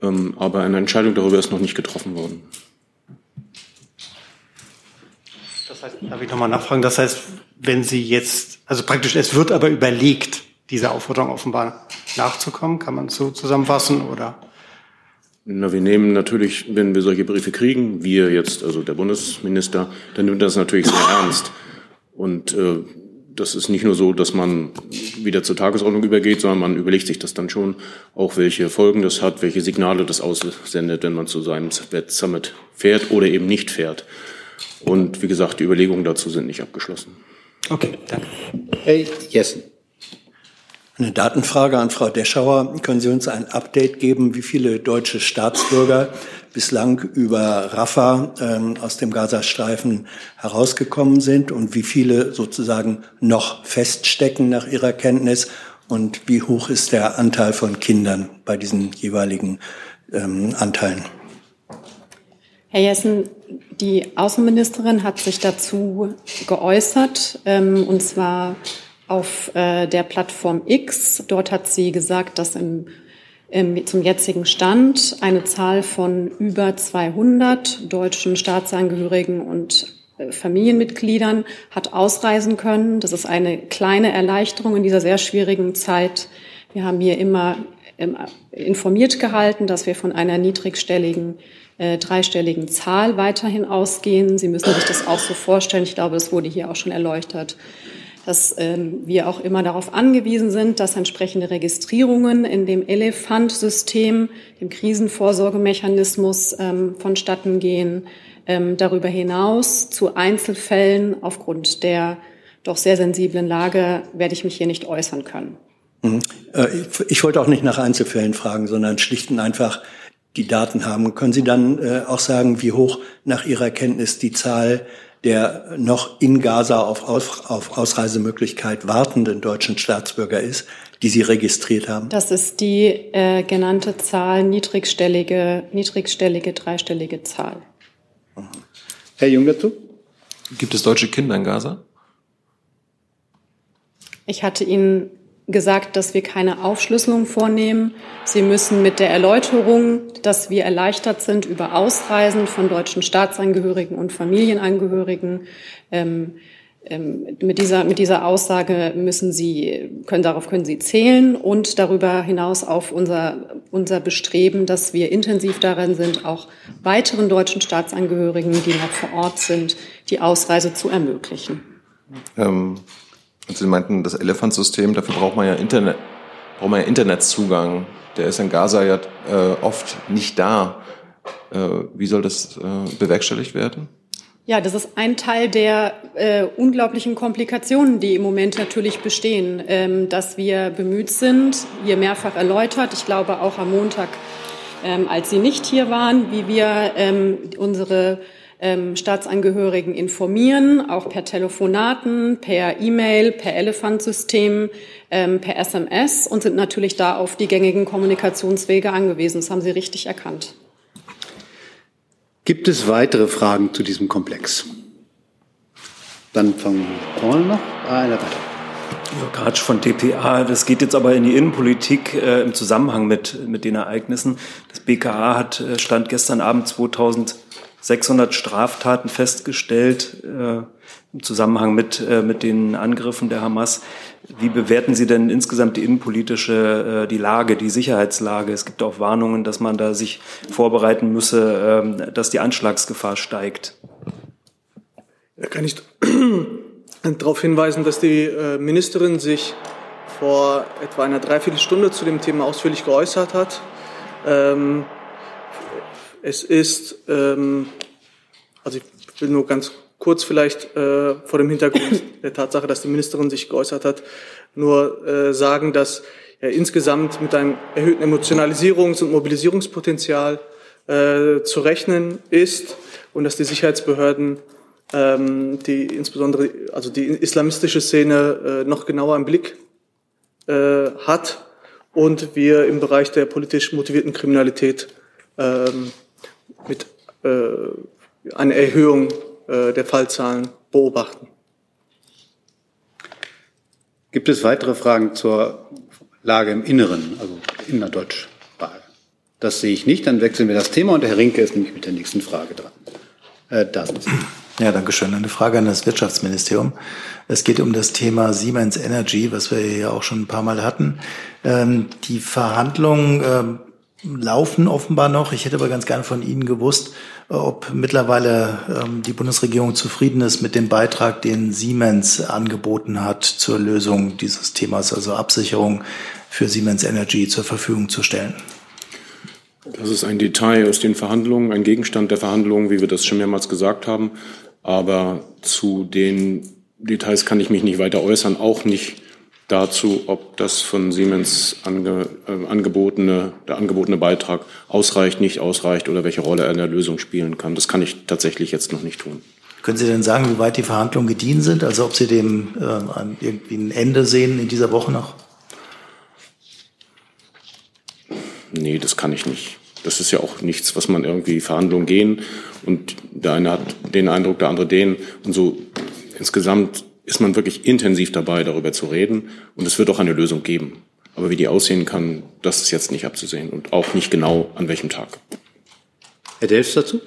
ähm, aber eine Entscheidung darüber ist noch nicht getroffen worden. Das heißt, darf ich nochmal nachfragen? Das heißt, wenn Sie jetzt, also praktisch, es wird aber überlegt, dieser Aufforderung offenbar nachzukommen, kann man so zusammenfassen oder? Na, wir nehmen natürlich, wenn wir solche Briefe kriegen, wir jetzt, also der Bundesminister, dann nimmt das natürlich sehr ernst. Und äh, das ist nicht nur so, dass man wieder zur Tagesordnung übergeht, sondern man überlegt sich das dann schon, auch welche Folgen das hat, welche Signale das aussendet, wenn man zu seinem Summit fährt oder eben nicht fährt. Und wie gesagt, die Überlegungen dazu sind nicht abgeschlossen. Okay, danke. Hey, Jessen. Eine Datenfrage an Frau Deschauer. Können Sie uns ein Update geben, wie viele deutsche Staatsbürger bislang über Rafah ähm, aus dem Gazastreifen herausgekommen sind und wie viele sozusagen noch feststecken nach Ihrer Kenntnis und wie hoch ist der Anteil von Kindern bei diesen jeweiligen ähm, Anteilen? Herr Jessen, die Außenministerin hat sich dazu geäußert, ähm, und zwar auf äh, der Plattform X. Dort hat sie gesagt, dass im, im, zum jetzigen Stand eine Zahl von über 200 deutschen Staatsangehörigen und äh, Familienmitgliedern hat ausreisen können. Das ist eine kleine Erleichterung in dieser sehr schwierigen Zeit. Wir haben hier immer ähm, informiert gehalten, dass wir von einer niedrigstelligen äh, dreistelligen Zahl weiterhin ausgehen. Sie müssen sich das auch so vorstellen. Ich glaube, das wurde hier auch schon erläutert dass ähm, wir auch immer darauf angewiesen sind, dass entsprechende Registrierungen in dem Elefant-System, dem Krisenvorsorgemechanismus ähm, vonstatten gehen. Ähm, darüber hinaus zu Einzelfällen aufgrund der doch sehr sensiblen Lage werde ich mich hier nicht äußern können. Mhm. Äh, ich wollte auch nicht nach Einzelfällen fragen, sondern schlicht und einfach die Daten haben. Können Sie dann äh, auch sagen, wie hoch nach Ihrer Kenntnis die Zahl der noch in Gaza auf, Aus, auf Ausreisemöglichkeit wartenden deutschen Staatsbürger ist, die Sie registriert haben? Das ist die äh, genannte Zahl, niedrigstellige, niedrigstellige, dreistellige Zahl. Herr Jung dazu? Gibt es deutsche Kinder in Gaza? Ich hatte Ihnen gesagt, dass wir keine Aufschlüsselung vornehmen. Sie müssen mit der Erläuterung, dass wir erleichtert sind über Ausreisen von deutschen Staatsangehörigen und Familienangehörigen, ähm, ähm, mit dieser, mit dieser Aussage müssen Sie, können, darauf können Sie zählen und darüber hinaus auf unser, unser Bestreben, dass wir intensiv daran sind, auch weiteren deutschen Staatsangehörigen, die noch vor Ort sind, die Ausreise zu ermöglichen. Ähm und Sie meinten, das Elefantsystem, dafür braucht man ja Internet, braucht man ja Internetzugang. Der ist in Gaza ja äh, oft nicht da. Äh, wie soll das äh, bewerkstelligt werden? Ja, das ist ein Teil der äh, unglaublichen Komplikationen, die im Moment natürlich bestehen, ähm, dass wir bemüht sind, hier mehrfach erläutert, ich glaube auch am Montag, ähm, als Sie nicht hier waren, wie wir ähm, unsere ähm, Staatsangehörigen informieren, auch per Telefonaten, per E-Mail, per Elefantsystem, ähm, per SMS und sind natürlich da auf die gängigen Kommunikationswege angewiesen. Das haben Sie richtig erkannt. Gibt es weitere Fragen zu diesem Komplex? Dann fangen wir vorne noch. Ah, einer weiter. Jörg Ratsch von dpa. Das geht jetzt aber in die Innenpolitik äh, im Zusammenhang mit, mit den Ereignissen. Das BKA hat äh, Stand gestern Abend 2600 Straftaten festgestellt äh, im Zusammenhang mit, äh, mit den Angriffen der Hamas. Wie bewerten Sie denn insgesamt die innenpolitische, äh, die Lage, die Sicherheitslage? Es gibt auch Warnungen, dass man da sich vorbereiten müsse, ähm, dass die Anschlagsgefahr steigt. Da kann ich darauf hinweisen, dass die äh, Ministerin sich vor etwa einer Dreiviertelstunde zu dem Thema ausführlich geäußert hat. Ähm, es ist, ähm, also ich will nur ganz kurz vielleicht äh, vor dem Hintergrund der Tatsache, dass die Ministerin sich geäußert hat, nur äh, sagen, dass ja, insgesamt mit einem erhöhten Emotionalisierungs- und Mobilisierungspotenzial äh, zu rechnen ist und dass die Sicherheitsbehörden ähm, die insbesondere also die islamistische Szene äh, noch genauer im Blick äh, hat und wir im Bereich der politisch motivierten Kriminalität ähm, mit äh, einer Erhöhung äh, der Fallzahlen beobachten. Gibt es weitere Fragen zur Lage im Inneren, also innerdeutsch? Das sehe ich nicht. Dann wechseln wir das Thema und der Herr Rinke ist nämlich mit der nächsten Frage dran. Äh, da sind Sie. Ja, danke schön. Eine Frage an das Wirtschaftsministerium. Es geht um das Thema Siemens Energy, was wir ja auch schon ein paar Mal hatten. Ähm, die Verhandlungen ähm, laufen offenbar noch. Ich hätte aber ganz gern von Ihnen gewusst, ob mittlerweile ähm, die Bundesregierung zufrieden ist mit dem Beitrag, den Siemens angeboten hat zur Lösung dieses Themas, also Absicherung für Siemens Energy zur Verfügung zu stellen. Das ist ein Detail aus den Verhandlungen, ein Gegenstand der Verhandlungen, wie wir das schon mehrmals gesagt haben. Aber zu den Details kann ich mich nicht weiter äußern, auch nicht dazu, ob das von Siemens ange, äh, angebotene, der angebotene Beitrag ausreicht, nicht ausreicht oder welche Rolle er in der Lösung spielen kann. Das kann ich tatsächlich jetzt noch nicht tun. Können Sie denn sagen, wie weit die Verhandlungen gediehen sind? Also ob Sie dem äh, irgendwie ein Ende sehen in dieser Woche noch? Nee, das kann ich nicht. Das ist ja auch nichts, was man irgendwie Verhandlungen gehen und der eine hat den Eindruck, der andere den und so insgesamt ist man wirklich intensiv dabei, darüber zu reden. Und es wird auch eine Lösung geben. Aber wie die aussehen kann, das ist jetzt nicht abzusehen und auch nicht genau an welchem Tag. Herr Delfs dazu?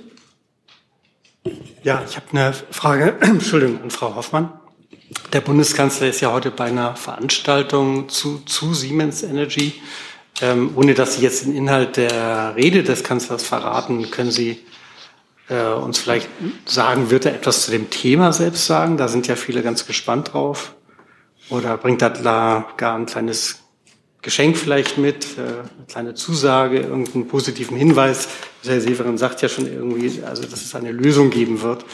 Ja, ich habe eine Frage, Entschuldigung, an Frau Hoffmann. Der Bundeskanzler ist ja heute bei einer Veranstaltung zu, zu Siemens Energy. Ähm, ohne dass Sie jetzt den Inhalt der Rede des Kanzlers verraten, können Sie äh, uns vielleicht sagen, wird er etwas zu dem Thema selbst sagen? Da sind ja viele ganz gespannt drauf. Oder bringt er da gar ein kleines Geschenk vielleicht mit, äh, eine kleine Zusage, irgendeinen positiven Hinweis? Herr Severin sagt ja schon irgendwie, also dass es eine Lösung geben wird.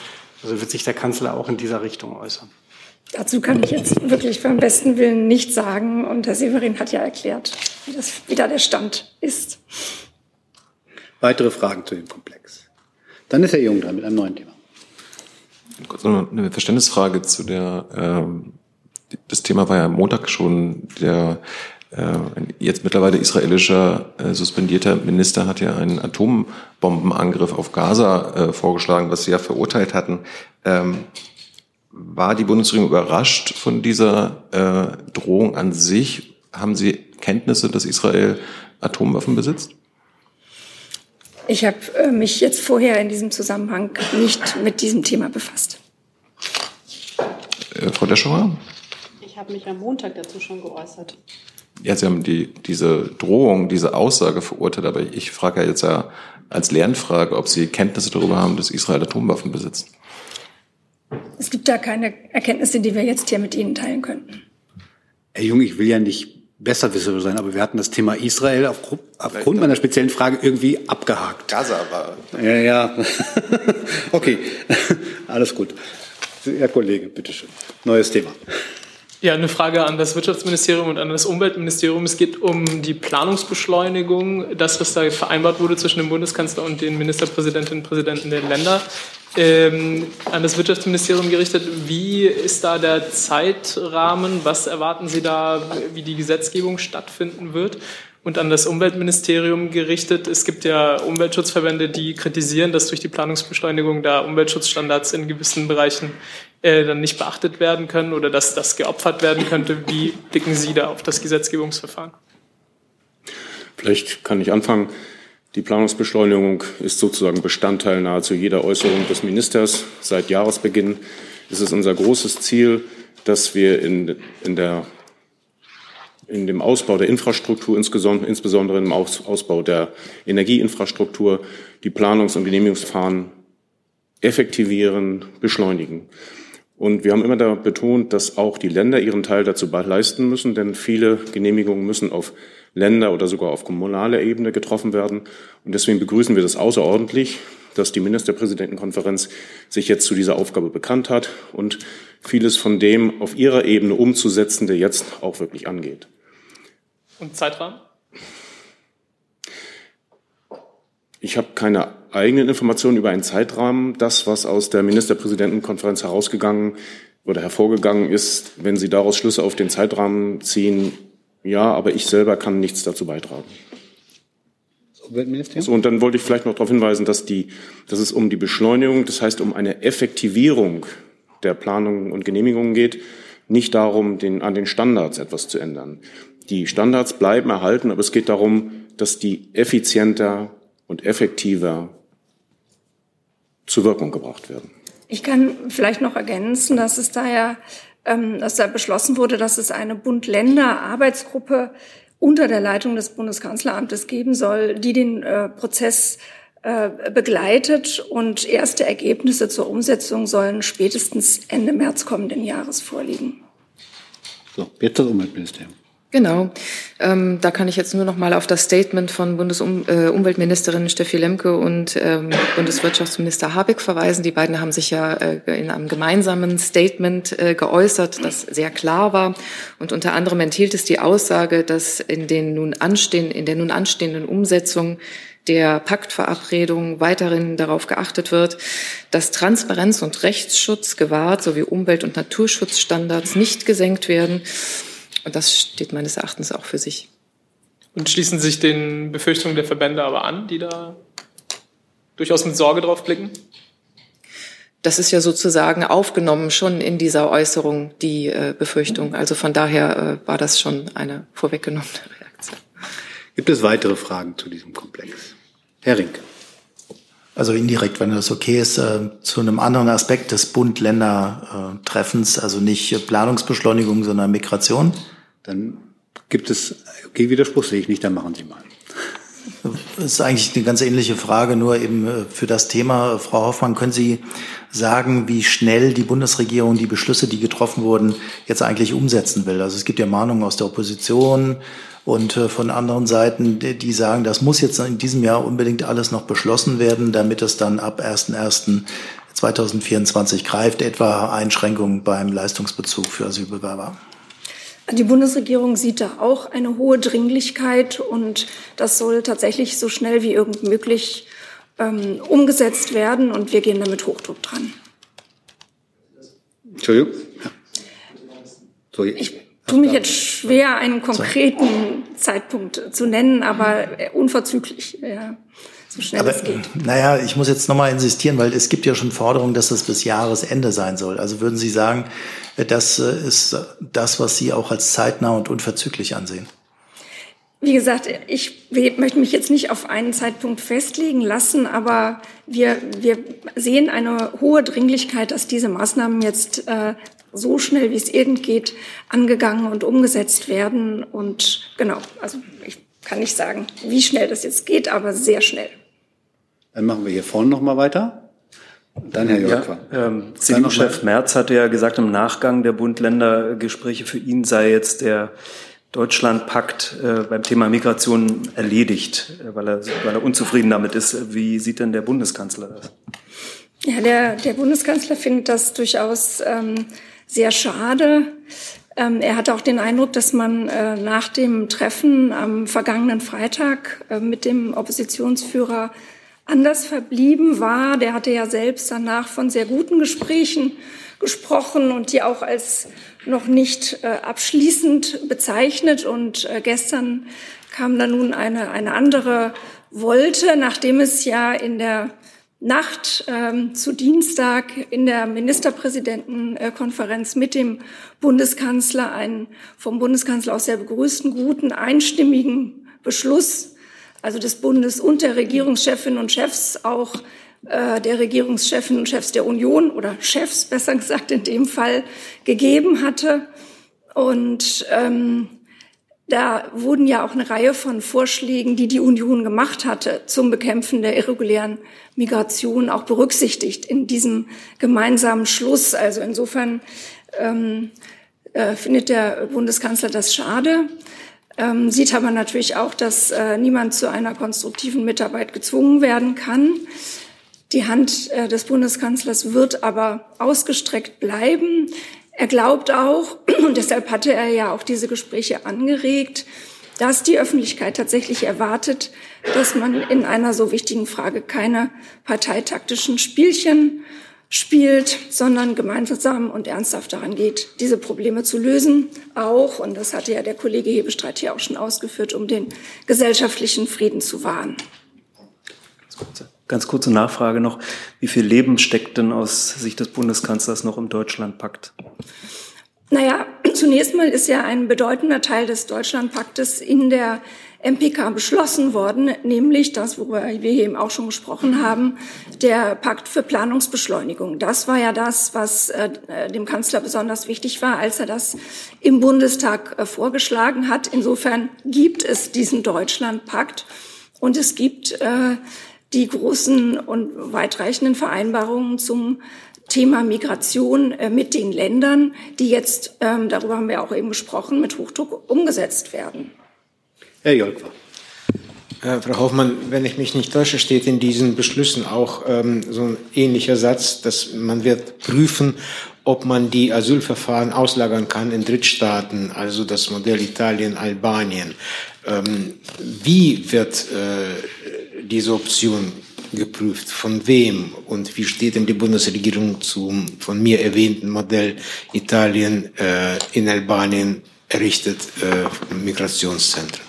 Also wird sich der Kanzler auch in dieser Richtung äußern. Dazu kann ich jetzt wirklich beim besten Willen nichts sagen. Und Herr Severin hat ja erklärt, wie, das, wie da der Stand ist. Weitere Fragen zu dem Komplex? Dann ist Herr Jung dran mit einem neuen Thema. Eine Verständnisfrage zu der, ähm, das Thema war ja am Montag schon, der äh, jetzt mittlerweile israelischer äh, suspendierter Minister hat ja einen Atombombenangriff auf Gaza äh, vorgeschlagen, was Sie ja verurteilt hatten. Ähm, war die Bundesregierung überrascht von dieser Drohung an sich? Haben Sie Kenntnisse, dass Israel Atomwaffen besitzt? Ich habe äh, mich jetzt vorher in diesem Zusammenhang nicht mit diesem Thema befasst. Äh, Frau Deschauer? Ich habe mich am Montag dazu schon geäußert. Ja, Sie haben die, diese Drohung, diese Aussage verurteilt, aber ich frage ja jetzt ja als Lernfrage, ob Sie Kenntnisse darüber haben, dass Israel Atomwaffen besitzt. Es gibt da keine Erkenntnisse, die wir jetzt hier mit Ihnen teilen könnten. Herr Jung, ich will ja nicht besserwisser sein, aber wir hatten das Thema Israel auf, aufgrund meiner speziellen Frage irgendwie abgehakt. Gaza war. Ja, ja. okay. Alles gut. Herr Kollege, bitteschön. Neues Thema. Ja, eine Frage an das Wirtschaftsministerium und an das Umweltministerium. Es geht um die Planungsbeschleunigung, das, was da vereinbart wurde zwischen dem Bundeskanzler und den Ministerpräsidentinnen und Präsidenten der Länder. Ähm, an das Wirtschaftsministerium gerichtet. Wie ist da der Zeitrahmen? Was erwarten Sie da, wie die Gesetzgebung stattfinden wird? Und an das Umweltministerium gerichtet. Es gibt ja Umweltschutzverbände, die kritisieren, dass durch die Planungsbeschleunigung da Umweltschutzstandards in gewissen Bereichen äh, dann nicht beachtet werden können oder dass das geopfert werden könnte. Wie blicken Sie da auf das Gesetzgebungsverfahren? Vielleicht kann ich anfangen. Die Planungsbeschleunigung ist sozusagen Bestandteil nahezu jeder Äußerung des Ministers. Seit Jahresbeginn ist es unser großes Ziel, dass wir in, in, der, in dem Ausbau der Infrastruktur, insbesondere im Ausbau der Energieinfrastruktur, die Planungs- und Genehmigungsverfahren effektivieren, beschleunigen. Und wir haben immer da betont, dass auch die Länder ihren Teil dazu leisten müssen, denn viele Genehmigungen müssen auf Länder- oder sogar auf kommunaler Ebene getroffen werden. Und deswegen begrüßen wir das außerordentlich, dass die Ministerpräsidentenkonferenz sich jetzt zu dieser Aufgabe bekannt hat und vieles von dem auf ihrer Ebene umzusetzen, der jetzt auch wirklich angeht. Und Zeitrahmen? Ich habe keine eigenen Informationen über einen Zeitrahmen. Das, was aus der Ministerpräsidentenkonferenz herausgegangen oder hervorgegangen ist, wenn Sie daraus Schlüsse auf den Zeitrahmen ziehen, ja, aber ich selber kann nichts dazu beitragen. So, und dann wollte ich vielleicht noch darauf hinweisen, dass, die, dass es um die Beschleunigung, das heißt um eine Effektivierung der Planungen und Genehmigungen geht, nicht darum, den, an den Standards etwas zu ändern. Die Standards bleiben erhalten, aber es geht darum, dass die effizienter und effektiver zur Wirkung gebracht werden. Ich kann vielleicht noch ergänzen, dass es da ja, ähm, dass da beschlossen wurde, dass es eine Bund-Länder-Arbeitsgruppe unter der Leitung des Bundeskanzleramtes geben soll, die den äh, Prozess äh, begleitet und erste Ergebnisse zur Umsetzung sollen spätestens Ende März kommenden Jahres vorliegen. So, jetzt das Umweltministerium. Genau. Ähm, da kann ich jetzt nur noch mal auf das Statement von Bundesumweltministerin Steffi Lemke und ähm, Bundeswirtschaftsminister Habeck verweisen. Die beiden haben sich ja äh, in einem gemeinsamen Statement äh, geäußert, das sehr klar war. Und unter anderem enthielt es die Aussage, dass in, den nun anstehen, in der nun anstehenden Umsetzung der Paktverabredung weiterhin darauf geachtet wird, dass Transparenz und Rechtsschutz gewahrt sowie Umwelt- und Naturschutzstandards nicht gesenkt werden und das steht meines Erachtens auch für sich. Und schließen sich den Befürchtungen der Verbände aber an, die da durchaus mit Sorge drauf blicken? Das ist ja sozusagen aufgenommen schon in dieser Äußerung, die äh, Befürchtung. Also von daher äh, war das schon eine vorweggenommene Reaktion. Gibt es weitere Fragen zu diesem Komplex? Herr Rink. Also indirekt, wenn das okay ist, äh, zu einem anderen Aspekt des Bund-Länder-Treffens, also nicht Planungsbeschleunigung, sondern Migration. Dann gibt es Gegenwiderspruch, sehe ich nicht, dann machen Sie mal. Das ist eigentlich eine ganz ähnliche Frage, nur eben äh, für das Thema. Frau Hoffmann, können Sie sagen, wie schnell die Bundesregierung die Beschlüsse, die getroffen wurden, jetzt eigentlich umsetzen will? Also es gibt ja Mahnungen aus der Opposition und äh, von anderen Seiten, die sagen, das muss jetzt in diesem Jahr unbedingt alles noch beschlossen werden, damit es dann ab 1.1.2024 greift, etwa Einschränkungen beim Leistungsbezug für Asylbewerber. Die Bundesregierung sieht da auch eine hohe Dringlichkeit und das soll tatsächlich so schnell wie irgend möglich ähm, umgesetzt werden und wir gehen damit Hochdruck dran. Entschuldigung. Ja. So, ich tue mich jetzt schwer, einen konkreten Zeitpunkt zu nennen, aber unverzüglich. Ja so schnell Aber, es geht. Naja, ich muss jetzt nochmal insistieren, weil es gibt ja schon Forderungen, dass das bis Jahresende sein soll. Also würden Sie sagen, das äh, ist das, was Sie auch als zeitnah und unverzüglich ansehen? Wie gesagt, ich möchte mich jetzt nicht auf einen Zeitpunkt festlegen lassen, aber wir, wir sehen eine hohe Dringlichkeit, dass diese Maßnahmen jetzt äh, so schnell wie es irgend geht angegangen und umgesetzt werden. Und genau, also ich kann nicht sagen, wie schnell das jetzt geht, aber sehr schnell. Dann machen wir hier vorne noch mal weiter. Dann Herr Jörg. Ja, ähm, CDU-Chef Merz hatte ja gesagt, im Nachgang der Bund-Länder-Gespräche für ihn sei jetzt der Deutschland-Pakt äh, beim Thema Migration erledigt, äh, weil, er, weil er unzufrieden damit ist. Wie sieht denn der Bundeskanzler das? Ja, der, der Bundeskanzler findet das durchaus ähm, sehr schade. Ähm, er hatte auch den Eindruck, dass man äh, nach dem Treffen am vergangenen Freitag äh, mit dem Oppositionsführer anders verblieben war. Der hatte ja selbst danach von sehr guten Gesprächen gesprochen und die auch als noch nicht äh, abschließend bezeichnet. Und äh, gestern kam dann nun eine, eine andere Wolte, nachdem es ja in der Nacht ähm, zu Dienstag in der Ministerpräsidentenkonferenz mit dem Bundeskanzler einen vom Bundeskanzler auch sehr begrüßten, guten, einstimmigen Beschluss, also des Bundes und der Regierungschefinnen und Chefs auch äh, der Regierungschefinnen und Chefs der Union oder Chefs besser gesagt in dem Fall gegeben hatte. Und ähm, da wurden ja auch eine Reihe von Vorschlägen, die die Union gemacht hatte zum Bekämpfen der irregulären Migration auch berücksichtigt in diesem gemeinsamen Schluss. Also insofern ähm, äh, findet der Bundeskanzler das schade. Ähm, sieht aber natürlich auch, dass äh, niemand zu einer konstruktiven Mitarbeit gezwungen werden kann. Die Hand äh, des Bundeskanzlers wird aber ausgestreckt bleiben. Er glaubt auch, und deshalb hatte er ja auch diese Gespräche angeregt, dass die Öffentlichkeit tatsächlich erwartet, dass man in einer so wichtigen Frage keine parteitaktischen Spielchen spielt, sondern gemeinsam und ernsthaft daran geht, diese Probleme zu lösen. Auch, und das hatte ja der Kollege Hebestreit hier auch schon ausgeführt, um den gesellschaftlichen Frieden zu wahren. Ganz kurze Nachfrage noch. Wie viel Leben steckt denn aus Sicht des Bundeskanzlers noch im Deutschlandpakt? Naja, zunächst mal ist ja ein bedeutender Teil des Deutschlandpaktes in der MPK beschlossen worden, nämlich das, worüber wir eben auch schon gesprochen haben, der Pakt für Planungsbeschleunigung. Das war ja das, was äh, dem Kanzler besonders wichtig war, als er das im Bundestag äh, vorgeschlagen hat. Insofern gibt es diesen Deutschlandpakt und es gibt äh, die großen und weitreichenden Vereinbarungen zum Thema Migration mit den Ländern, die jetzt, ähm, darüber haben wir auch eben gesprochen, mit Hochdruck umgesetzt werden. Herr Jolkwa. Äh, Frau Hoffmann, wenn ich mich nicht täusche, steht in diesen Beschlüssen auch ähm, so ein ähnlicher Satz, dass man wird prüfen, ob man die Asylverfahren auslagern kann in Drittstaaten, also das Modell Italien, Albanien. Ähm, wie wird äh, diese Option geprüft? Von wem? Und wie steht denn die Bundesregierung zum von mir erwähnten Modell Italien äh, in Albanien errichtet äh, Migrationszentren?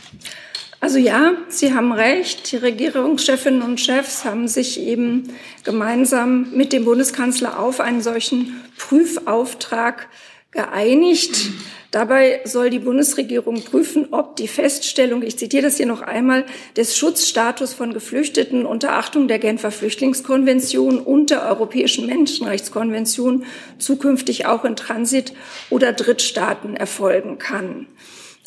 Also ja, Sie haben recht. Die Regierungschefinnen und Chefs haben sich eben gemeinsam mit dem Bundeskanzler auf einen solchen Prüfauftrag geeinigt. Dabei soll die Bundesregierung prüfen, ob die Feststellung, ich zitiere das hier noch einmal, des Schutzstatus von Geflüchteten unter Achtung der Genfer Flüchtlingskonvention und der Europäischen Menschenrechtskonvention zukünftig auch in Transit- oder Drittstaaten erfolgen kann.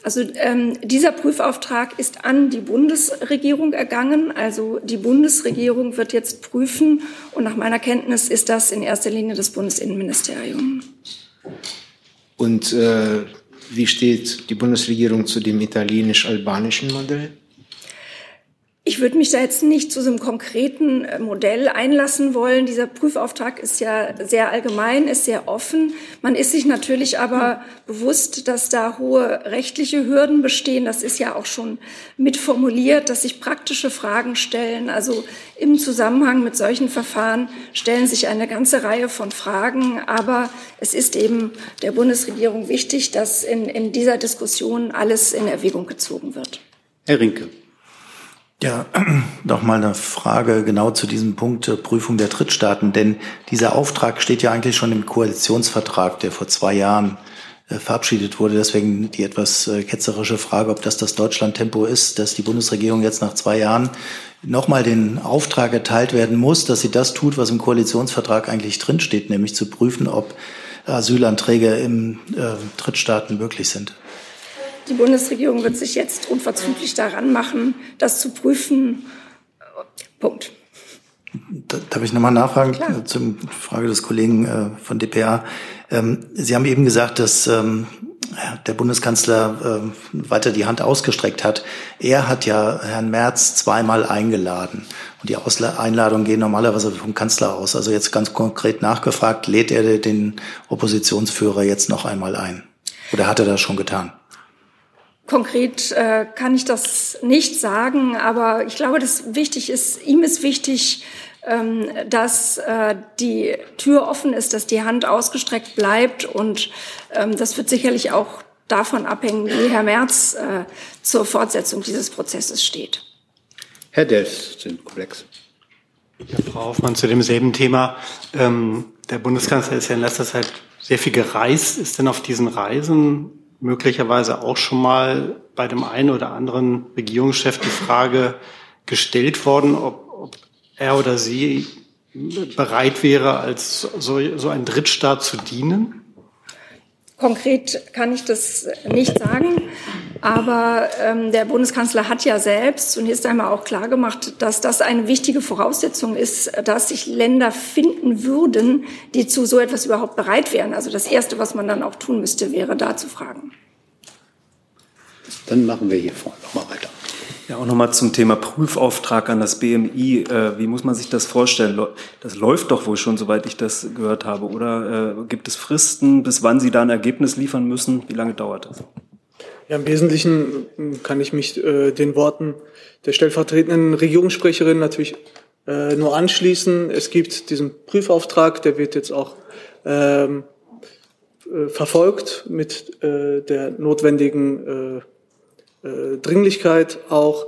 Also ähm, dieser Prüfauftrag ist an die Bundesregierung ergangen. Also die Bundesregierung wird jetzt prüfen und nach meiner Kenntnis ist das in erster Linie das Bundesinnenministerium. Und äh, wie steht die Bundesregierung zu dem italienisch-albanischen Modell? Ich würde mich da jetzt nicht zu so einem konkreten äh, Modell einlassen wollen. Dieser Prüfauftrag ist ja sehr allgemein, ist sehr offen. Man ist sich natürlich aber bewusst, dass da hohe rechtliche Hürden bestehen. Das ist ja auch schon mitformuliert, dass sich praktische Fragen stellen. Also im Zusammenhang mit solchen Verfahren stellen sich eine ganze Reihe von Fragen. Aber es ist eben der Bundesregierung wichtig, dass in, in dieser Diskussion alles in Erwägung gezogen wird. Herr Rinke. Ja, noch mal eine Frage genau zu diesem Punkt äh, Prüfung der Drittstaaten, denn dieser Auftrag steht ja eigentlich schon im Koalitionsvertrag, der vor zwei Jahren äh, verabschiedet wurde. Deswegen die etwas äh, ketzerische Frage, ob das das Deutschland-Tempo ist, dass die Bundesregierung jetzt nach zwei Jahren nochmal den Auftrag erteilt werden muss, dass sie das tut, was im Koalitionsvertrag eigentlich drinsteht, nämlich zu prüfen, ob Asylanträge im äh, Drittstaaten möglich sind. Die Bundesregierung wird sich jetzt unverzüglich daran machen, das zu prüfen. Punkt. Darf ich nochmal nachfragen Klar. zur Frage des Kollegen äh, von dpa? Ähm, Sie haben eben gesagt, dass ähm, der Bundeskanzler äh, weiter die Hand ausgestreckt hat. Er hat ja Herrn Merz zweimal eingeladen. Und die Einladungen gehen normalerweise vom Kanzler aus. Also jetzt ganz konkret nachgefragt, lädt er den Oppositionsführer jetzt noch einmal ein? Oder hat er das schon getan? Konkret äh, kann ich das nicht sagen, aber ich glaube, dass wichtig ist, ihm ist wichtig, ähm, dass äh, die Tür offen ist, dass die Hand ausgestreckt bleibt. Und ähm, das wird sicherlich auch davon abhängen, wie Herr Merz äh, zur Fortsetzung dieses Prozesses steht. Herr Dels, Komplex. Ja, Frau Hoffmann, zu demselben Thema. Ähm, der Bundeskanzler ist ja in letzter Zeit sehr viel gereist. Ist denn auf diesen Reisen möglicherweise auch schon mal bei dem einen oder anderen Regierungschef die Frage gestellt worden, ob, ob er oder sie bereit wäre, als so, so ein Drittstaat zu dienen? Konkret kann ich das nicht sagen, aber ähm, der Bundeskanzler hat ja selbst zunächst einmal auch klargemacht, dass das eine wichtige Voraussetzung ist, dass sich Länder finden würden, die zu so etwas überhaupt bereit wären. Also das Erste, was man dann auch tun müsste, wäre da zu fragen. Dann machen wir hier vorne nochmal weiter. Ja, auch nochmal zum Thema Prüfauftrag an das BMI. Äh, wie muss man sich das vorstellen? Das läuft doch wohl schon, soweit ich das gehört habe. Oder äh, gibt es Fristen, bis wann Sie da ein Ergebnis liefern müssen? Wie lange dauert das? Ja, im Wesentlichen hm, kann ich mich äh, den Worten der stellvertretenden Regierungssprecherin natürlich äh, nur anschließen. Es gibt diesen Prüfauftrag, der wird jetzt auch ähm, äh, verfolgt mit äh, der notwendigen Dringlichkeit auch.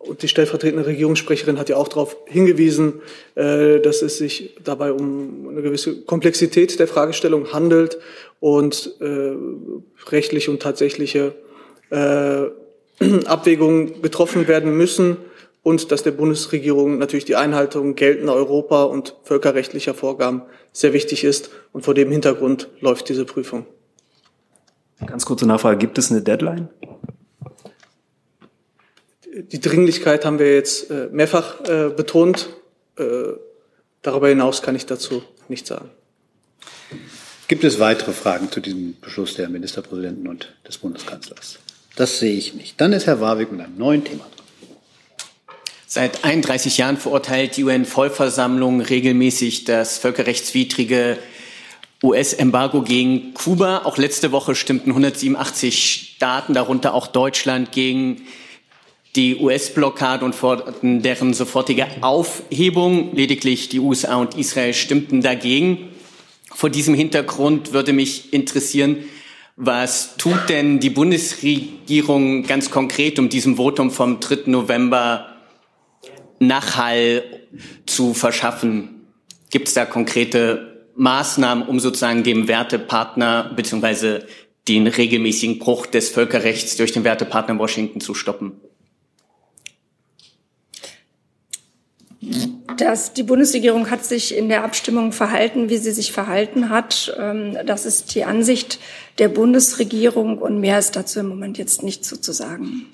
Und die stellvertretende Regierungssprecherin hat ja auch darauf hingewiesen, äh, dass es sich dabei um eine gewisse Komplexität der Fragestellung handelt und äh, rechtliche und tatsächliche äh, Abwägungen getroffen werden müssen und dass der Bundesregierung natürlich die Einhaltung geltender Europa- und völkerrechtlicher Vorgaben sehr wichtig ist. Und vor dem Hintergrund läuft diese Prüfung. Ganz kurze Nachfrage, gibt es eine Deadline? Die Dringlichkeit haben wir jetzt äh, mehrfach äh, betont. Äh, darüber hinaus kann ich dazu nichts sagen. Gibt es weitere Fragen zu diesem Beschluss der Ministerpräsidenten und des Bundeskanzlers? Das sehe ich nicht. Dann ist Herr Warwick mit einem neuen Thema dran. Seit 31 Jahren verurteilt die UN-Vollversammlung regelmäßig das völkerrechtswidrige US-Embargo gegen Kuba. Auch letzte Woche stimmten 187 Staaten, darunter auch Deutschland, gegen die US-Blockade und forderten deren sofortige Aufhebung. Lediglich die USA und Israel stimmten dagegen. Vor diesem Hintergrund würde mich interessieren, was tut denn die Bundesregierung ganz konkret, um diesem Votum vom 3. November Nachhall zu verschaffen? Gibt es da konkrete Maßnahmen, um sozusagen dem Wertepartner bzw. den regelmäßigen Bruch des Völkerrechts durch den Wertepartner Washington zu stoppen? Dass die Bundesregierung hat sich in der Abstimmung verhalten, wie sie sich verhalten hat. Ähm, das ist die Ansicht der Bundesregierung und mehr ist dazu im Moment jetzt nicht so zu sagen.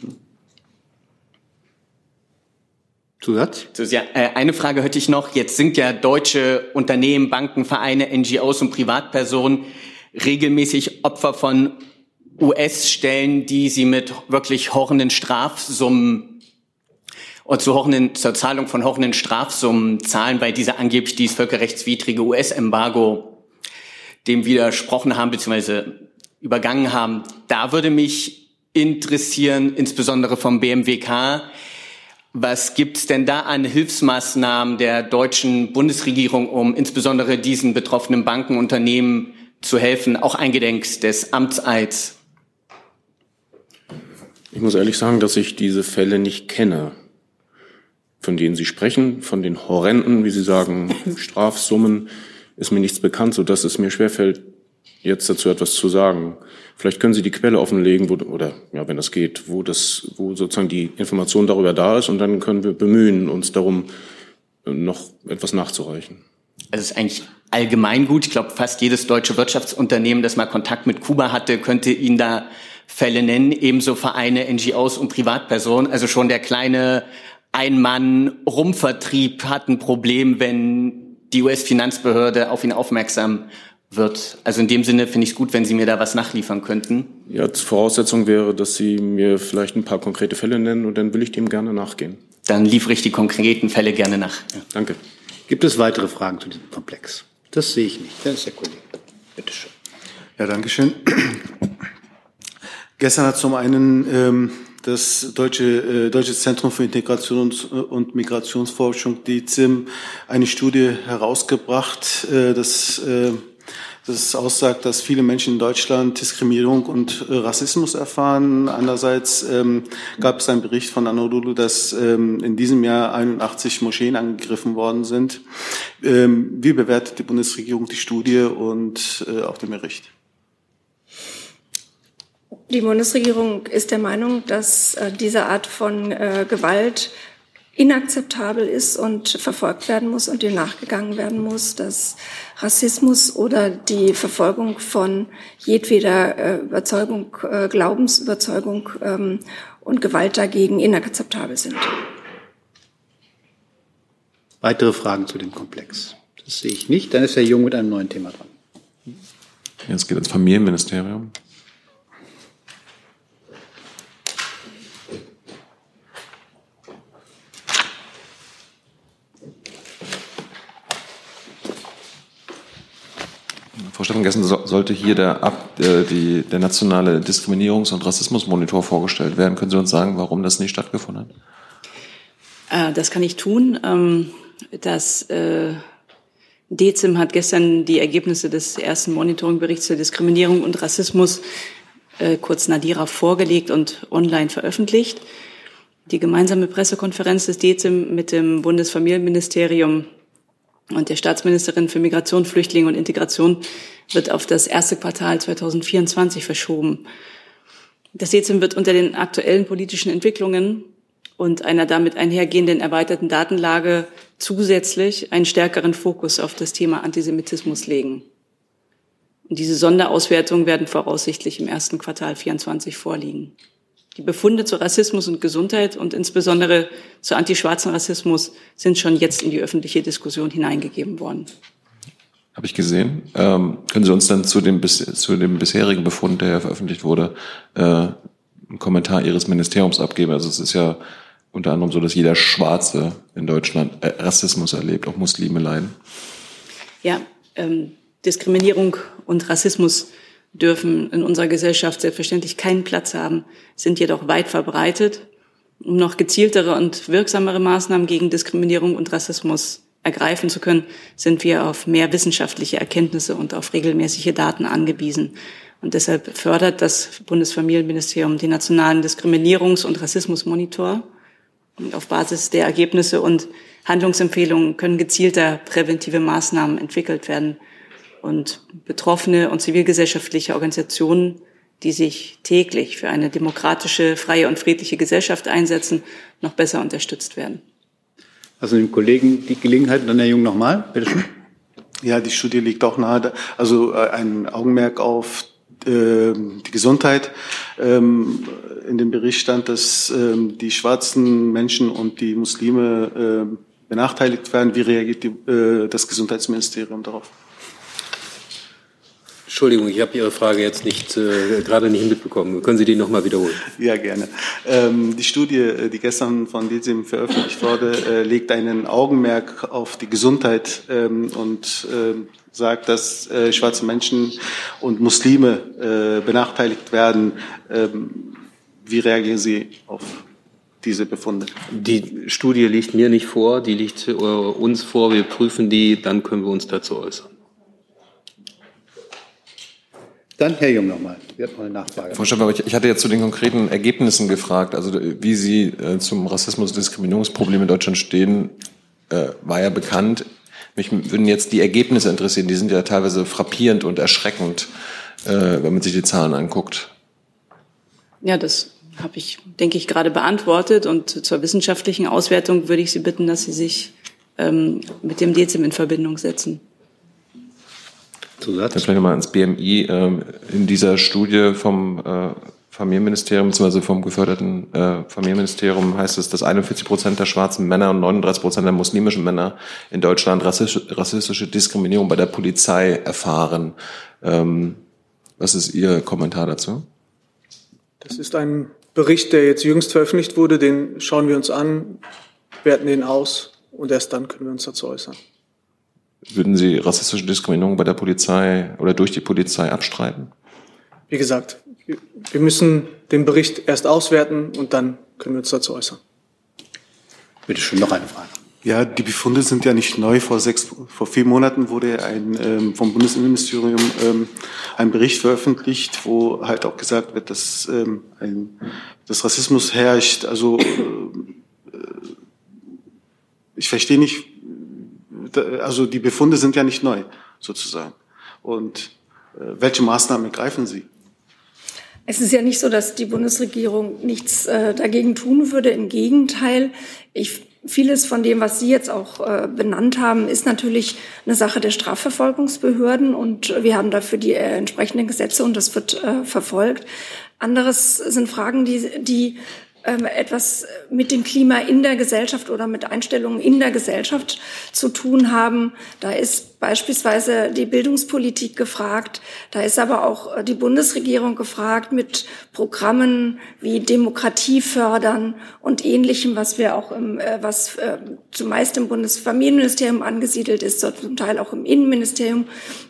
Zusatz? Ja, eine Frage hätte ich noch. Jetzt sind ja deutsche Unternehmen, Banken, Vereine, NGOs und Privatpersonen regelmäßig Opfer von US-Stellen, die sie mit wirklich horrenden Strafsummen und zu horrenden, zur Zahlung von horrenden Strafsummen zahlen, weil diese angeblich dieses völkerrechtswidrige US-Embargo dem widersprochen haben bzw. übergangen haben. Da würde mich interessieren, insbesondere vom BMWK, was gibt's denn da an Hilfsmaßnahmen der deutschen Bundesregierung, um insbesondere diesen betroffenen Bankenunternehmen zu helfen, auch eingedenk des Amtseids? Ich muss ehrlich sagen, dass ich diese Fälle nicht kenne von denen Sie sprechen, von den horrenden, wie Sie sagen, Strafsummen, ist mir nichts bekannt, so dass es mir schwerfällt, jetzt dazu etwas zu sagen. Vielleicht können Sie die Quelle offenlegen, wo, oder ja, wenn das geht, wo das, wo sozusagen die Information darüber da ist, und dann können wir bemühen, uns darum noch etwas nachzureichen. Also es ist eigentlich allgemein gut. Ich glaube, fast jedes deutsche Wirtschaftsunternehmen, das mal Kontakt mit Kuba hatte, könnte Ihnen da Fälle nennen. Ebenso Vereine, NGOs und Privatpersonen. Also schon der kleine ein-Mann-Rumvertrieb hat ein Problem, wenn die US-Finanzbehörde auf ihn aufmerksam wird. Also in dem Sinne finde ich es gut, wenn Sie mir da was nachliefern könnten. Ja, Voraussetzung wäre, dass Sie mir vielleicht ein paar konkrete Fälle nennen und dann will ich dem gerne nachgehen. Dann liefere ich die konkreten Fälle gerne nach. Ja. Danke. Gibt es weitere Fragen zu diesem Komplex? Das sehe ich nicht. Das ist der Kollege. Bitte schön. Ja, danke schön. Gestern hat zum einen ähm, das Deutsche, äh, Deutsche Zentrum für Integrations- und Migrationsforschung, die ZIM, eine Studie herausgebracht, äh, das, äh, das aussagt, dass viele Menschen in Deutschland Diskriminierung und äh, Rassismus erfahren. Andererseits ähm, gab es einen Bericht von Anadolu, dass ähm, in diesem Jahr 81 Moscheen angegriffen worden sind. Ähm, wie bewertet die Bundesregierung die Studie und äh, auch den Bericht? Die Bundesregierung ist der Meinung, dass äh, diese Art von äh, Gewalt inakzeptabel ist und verfolgt werden muss und dem nachgegangen werden muss, dass Rassismus oder die Verfolgung von jedweder äh, Überzeugung, Glaubensüberzeugung ähm, und Gewalt dagegen inakzeptabel sind. Weitere Fragen zu dem Komplex? Das sehe ich nicht. Dann ist Herr Jung mit einem neuen Thema dran. Jetzt geht ins Familienministerium. Frau Steffen, gestern sollte hier der, Ab, äh, die, der nationale Diskriminierungs- und Rassismusmonitor vorgestellt werden. Können Sie uns sagen, warum das nicht stattgefunden hat? Äh, das kann ich tun. Ähm, das äh, DEZIM hat gestern die Ergebnisse des ersten Monitoringberichts zur Diskriminierung und Rassismus, äh, kurz Nadira, vorgelegt und online veröffentlicht. Die gemeinsame Pressekonferenz des DEZIM mit dem Bundesfamilienministerium und der Staatsministerin für Migration, Flüchtlinge und Integration wird auf das erste Quartal 2024 verschoben. Das DEZIM wird unter den aktuellen politischen Entwicklungen und einer damit einhergehenden erweiterten Datenlage zusätzlich einen stärkeren Fokus auf das Thema Antisemitismus legen. Und diese Sonderauswertungen werden voraussichtlich im ersten Quartal 24 vorliegen. Die Befunde zu Rassismus und Gesundheit und insbesondere zu antischwarzen Rassismus sind schon jetzt in die öffentliche Diskussion hineingegeben worden. Habe ich gesehen. Ähm, können Sie uns dann zu dem, zu dem bisherigen Befund, der ja veröffentlicht wurde, äh, einen Kommentar Ihres Ministeriums abgeben? Also es ist ja unter anderem so, dass jeder Schwarze in Deutschland äh, Rassismus erlebt, auch Muslime leiden. Ja, ähm, Diskriminierung und Rassismus dürfen in unserer Gesellschaft selbstverständlich keinen Platz haben, sind jedoch weit verbreitet. Um noch gezieltere und wirksamere Maßnahmen gegen Diskriminierung und Rassismus ergreifen zu können, sind wir auf mehr wissenschaftliche Erkenntnisse und auf regelmäßige Daten angewiesen. Und deshalb fördert das Bundesfamilienministerium den nationalen Diskriminierungs- und Rassismusmonitor. Und auf Basis der Ergebnisse und Handlungsempfehlungen können gezielter präventive Maßnahmen entwickelt werden und betroffene und zivilgesellschaftliche Organisationen, die sich täglich für eine demokratische, freie und friedliche Gesellschaft einsetzen, noch besser unterstützt werden. Also dem Kollegen die Gelegenheit, dann Herr Jung nochmal, bitte schön. Ja, die Studie liegt auch nahe, also äh, ein Augenmerk auf äh, die Gesundheit. Ähm, in dem Bericht stand, dass ähm, die schwarzen Menschen und die Muslime benachteiligt werden. Wie reagiert äh, das Gesundheitsministerium darauf? Entschuldigung, ich habe Ihre Frage jetzt nicht äh, gerade nicht mitbekommen. Können Sie die noch mal wiederholen? Ja, gerne. Ähm, die Studie, äh, die gestern von DISIM veröffentlicht wurde, äh, legt einen Augenmerk auf die Gesundheit ähm, und äh, sagt, dass äh, schwarze Menschen und Muslime äh, benachteiligt werden. Ähm, wie reagieren Sie auf diese Befunde? Die Studie liegt mir nicht vor, die liegt äh, uns vor. Wir prüfen die, dann können wir uns dazu äußern. Dann Herr Jung nochmal. Wir hatten mal eine Nachfrage. Frau Schäfer, ich hatte jetzt zu den konkreten Ergebnissen gefragt. Also wie Sie äh, zum Rassismus- und Diskriminierungsproblem in Deutschland stehen, äh, war ja bekannt. Mich würden jetzt die Ergebnisse interessieren. Die sind ja teilweise frappierend und erschreckend, äh, wenn man sich die Zahlen anguckt. Ja, das habe ich, denke ich, gerade beantwortet. Und zur wissenschaftlichen Auswertung würde ich Sie bitten, dass Sie sich ähm, mit dem DEZIM in Verbindung setzen. Zusatz? Dann vielleicht nochmal ins BMI. Ähm, in dieser Studie vom, äh, Familienministerium bzw. vom geförderten äh, Familienministerium heißt es, dass 41 Prozent der schwarzen Männer und 39 Prozent der muslimischen Männer in Deutschland rassistische, rassistische Diskriminierung bei der Polizei erfahren. Ähm, was ist Ihr Kommentar dazu? Das ist ein Bericht, der jetzt jüngst veröffentlicht wurde. Den schauen wir uns an, werten den aus und erst dann können wir uns dazu äußern. Würden Sie rassistische Diskriminierung bei der Polizei oder durch die Polizei abstreiten? Wie gesagt, wir müssen den Bericht erst auswerten und dann können wir uns dazu äußern. Bitte schön, noch eine Frage. Ja, die Befunde sind ja nicht neu. Vor sechs, vor vier Monaten wurde ein, ähm, vom Bundesinnenministerium ähm, ein Bericht veröffentlicht, wo halt auch gesagt wird, dass, ähm, ein, dass Rassismus herrscht. Also äh, ich verstehe nicht, also die Befunde sind ja nicht neu, sozusagen. Und äh, welche Maßnahmen ergreifen Sie? Es ist ja nicht so, dass die Bundesregierung nichts äh, dagegen tun würde. Im Gegenteil, ich, vieles von dem, was Sie jetzt auch äh, benannt haben, ist natürlich eine Sache der Strafverfolgungsbehörden und wir haben dafür die äh, entsprechenden Gesetze und das wird äh, verfolgt. Anderes sind Fragen, die, die etwas mit dem Klima in der Gesellschaft oder mit Einstellungen in der Gesellschaft zu tun haben. Da ist beispielsweise die Bildungspolitik gefragt. Da ist aber auch äh, die Bundesregierung gefragt mit Programmen wie Demokratie fördern und ähnlichem, was wir auch im, äh, was äh, zumeist im Bundesfamilienministerium angesiedelt ist, zum Teil auch im Innenministerium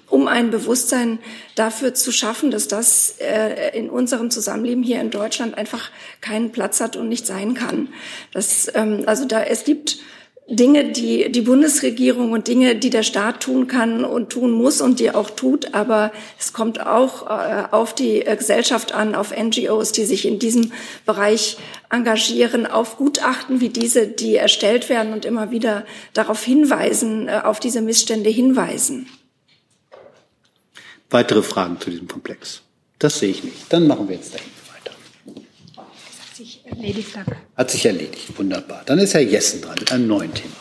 um ein Bewusstsein dafür zu schaffen, dass das äh, in unserem Zusammenleben hier in Deutschland einfach keinen Platz hat und nicht sein kann. Das, ähm, also da es gibt Dinge, die die Bundesregierung und Dinge, die der Staat tun kann und tun muss und die auch tut, aber es kommt auch äh, auf die äh, Gesellschaft an, auf NGOs, die sich in diesem Bereich engagieren, auf Gutachten wie diese, die erstellt werden und immer wieder darauf hinweisen, äh, auf diese Missstände hinweisen. Weitere Fragen zu diesem Komplex? Das sehe ich nicht. Dann machen wir jetzt dahin weiter. Hat sich erledigt, danke. Hat sich erledigt. Wunderbar. Dann ist Herr Jessen dran mit einem neuen Thema.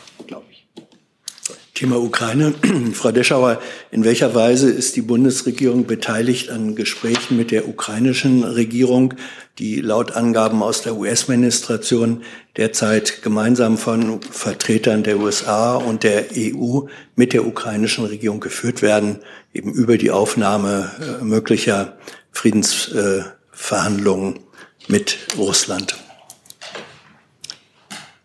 Thema Ukraine. Frau Deschauer, in welcher Weise ist die Bundesregierung beteiligt an Gesprächen mit der ukrainischen Regierung, die laut Angaben aus der US-Administration derzeit gemeinsam von Vertretern der USA und der EU mit der ukrainischen Regierung geführt werden, eben über die Aufnahme äh, möglicher Friedensverhandlungen mit Russland?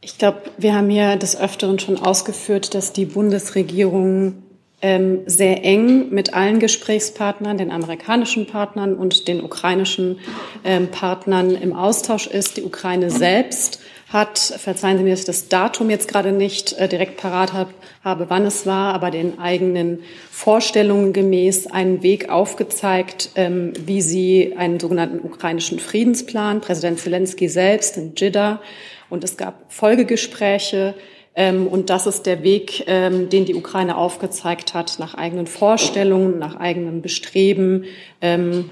Ich glaube, wir haben ja des Öfteren schon ausgeführt, dass die Bundesregierung ähm, sehr eng mit allen Gesprächspartnern, den amerikanischen Partnern und den ukrainischen ähm, Partnern im Austausch ist. Die Ukraine selbst hat, verzeihen Sie mir, dass ich das Datum jetzt gerade nicht äh, direkt parat hab, habe, wann es war, aber den eigenen Vorstellungen gemäß einen Weg aufgezeigt, ähm, wie sie einen sogenannten ukrainischen Friedensplan, Präsident Zelensky selbst in Jeddah, und es gab Folgegespräche, ähm, und das ist der Weg, ähm, den die Ukraine aufgezeigt hat, nach eigenen Vorstellungen, nach eigenem Bestreben, ähm,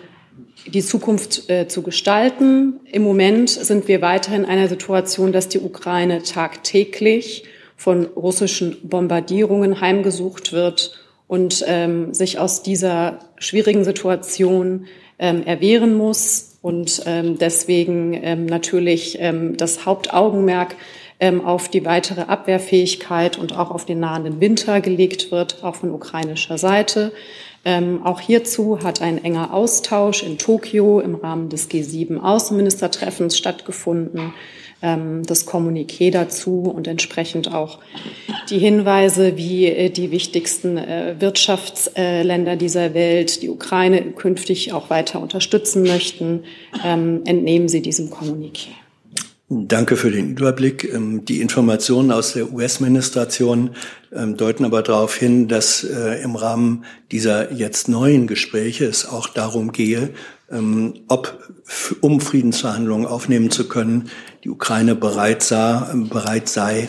die Zukunft äh, zu gestalten. Im Moment sind wir weiterhin in einer Situation, dass die Ukraine tagtäglich von russischen Bombardierungen heimgesucht wird und ähm, sich aus dieser schwierigen Situation ähm, erwehren muss und ähm, deswegen ähm, natürlich ähm, das Hauptaugenmerk ähm, auf die weitere Abwehrfähigkeit und auch auf den nahenden Winter gelegt wird, auch von ukrainischer Seite. Ähm, auch hierzu hat ein enger Austausch in Tokio im Rahmen des G7-Außenministertreffens stattgefunden. Ähm, das Kommuniqué dazu und entsprechend auch die Hinweise, wie äh, die wichtigsten äh, Wirtschaftsländer dieser Welt die Ukraine künftig auch weiter unterstützen möchten, ähm, entnehmen Sie diesem Kommuniqué. Danke für den Überblick. Ähm, die Informationen aus der US-Administration ähm, deuten aber darauf hin, dass äh, im Rahmen dieser jetzt neuen Gespräche es auch darum gehe, ob, um Friedensverhandlungen aufnehmen zu können, die Ukraine bereit, sah, bereit sei,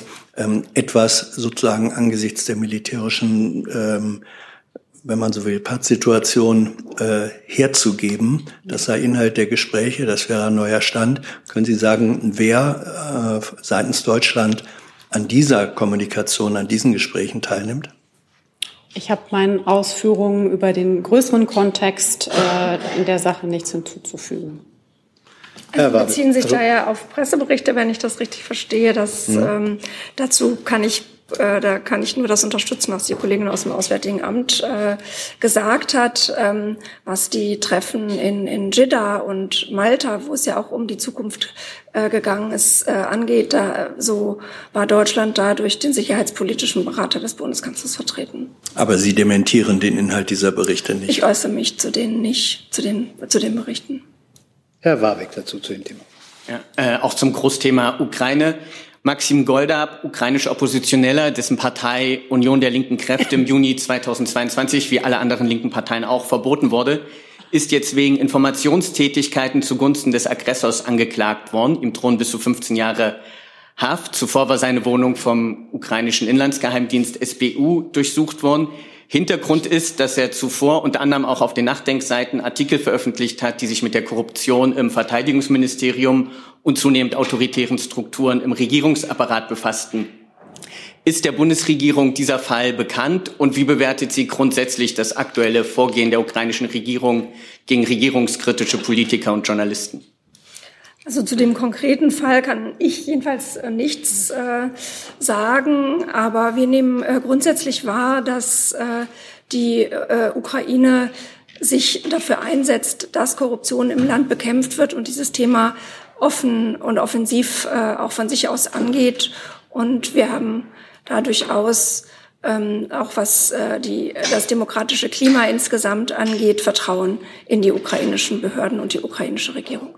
etwas sozusagen angesichts der militärischen wenn man so will, Pattsituation äh, herzugeben. Das sei Inhalt der Gespräche, das wäre ein neuer Stand. Können Sie sagen, wer äh, seitens Deutschland an dieser Kommunikation, an diesen Gesprächen teilnimmt? Ich habe meinen Ausführungen über den größeren Kontext äh, in der Sache nichts hinzuzufügen. Also beziehen sich also, da ja auf Presseberichte, wenn ich das richtig verstehe. Das, ja. ähm, dazu kann ich äh, da kann ich nur das unterstützen, was die Kollegin aus dem Auswärtigen Amt äh, gesagt hat, ähm, was die Treffen in, in Jeddah und Malta, wo es ja auch um die Zukunft äh, gegangen ist, äh, angeht. Da, so war Deutschland da durch den sicherheitspolitischen Berater des Bundeskanzlers vertreten. Aber Sie dementieren den Inhalt dieser Berichte nicht. Ich äußere mich zu denen nicht, zu den, zu den Berichten. Herr Warwick dazu zu dem Thema. Ja, äh, auch zum Großthema Ukraine. Maxim Goldab, ukrainischer Oppositioneller, dessen Partei Union der linken Kräfte im Juni 2022, wie alle anderen linken Parteien auch, verboten wurde, ist jetzt wegen Informationstätigkeiten zugunsten des Aggressors angeklagt worden. Ihm drohen bis zu 15 Jahre Haft. Zuvor war seine Wohnung vom ukrainischen Inlandsgeheimdienst SBU durchsucht worden. Hintergrund ist, dass er zuvor unter anderem auch auf den Nachdenkseiten Artikel veröffentlicht hat, die sich mit der Korruption im Verteidigungsministerium und zunehmend autoritären Strukturen im Regierungsapparat befassten. Ist der Bundesregierung dieser Fall bekannt und wie bewertet sie grundsätzlich das aktuelle Vorgehen der ukrainischen Regierung gegen regierungskritische Politiker und Journalisten? Also zu dem konkreten Fall kann ich jedenfalls äh, nichts äh, sagen, aber wir nehmen äh, grundsätzlich wahr, dass äh, die äh, Ukraine sich dafür einsetzt, dass Korruption im Land bekämpft wird und dieses Thema offen und offensiv äh, auch von sich aus angeht. Und wir haben da durchaus ähm, auch was die, das demokratische Klima insgesamt angeht, Vertrauen in die ukrainischen Behörden und die ukrainische Regierung.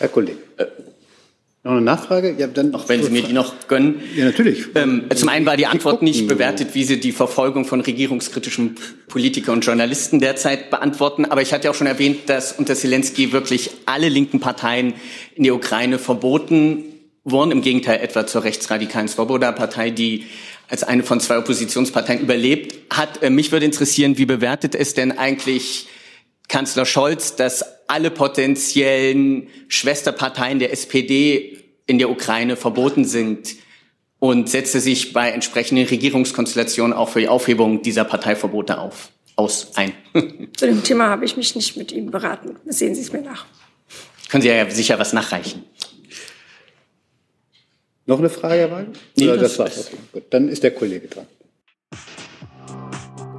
Herr Kollege. Äh, noch eine Nachfrage? Ja, dann Auch wenn Sie mir die noch gönnen. Ja, natürlich. Ähm, zum einen war die Antwort nicht bewertet, wie Sie die Verfolgung von regierungskritischen Politikern und Journalisten derzeit beantworten. Aber ich hatte ja auch schon erwähnt, dass unter Zelensky wirklich alle linken Parteien in der Ukraine verboten wurden. Im Gegenteil etwa zur rechtsradikalen Svoboda-Partei, die als eine von zwei Oppositionsparteien überlebt hat. Äh, mich würde interessieren, wie bewertet es denn eigentlich Kanzler Scholz, dass alle potenziellen Schwesterparteien der SPD in der Ukraine verboten sind und setzte sich bei entsprechenden Regierungskonstellationen auch für die Aufhebung dieser Parteiverbote auf, aus ein. Zu dem Thema habe ich mich nicht mit ihm beraten. Sehen Sie es mir nach. Können Sie ja sicher was nachreichen. Noch eine Frage, Herr Wagen? Nee, das, das war's. Okay, gut. Dann ist der Kollege dran.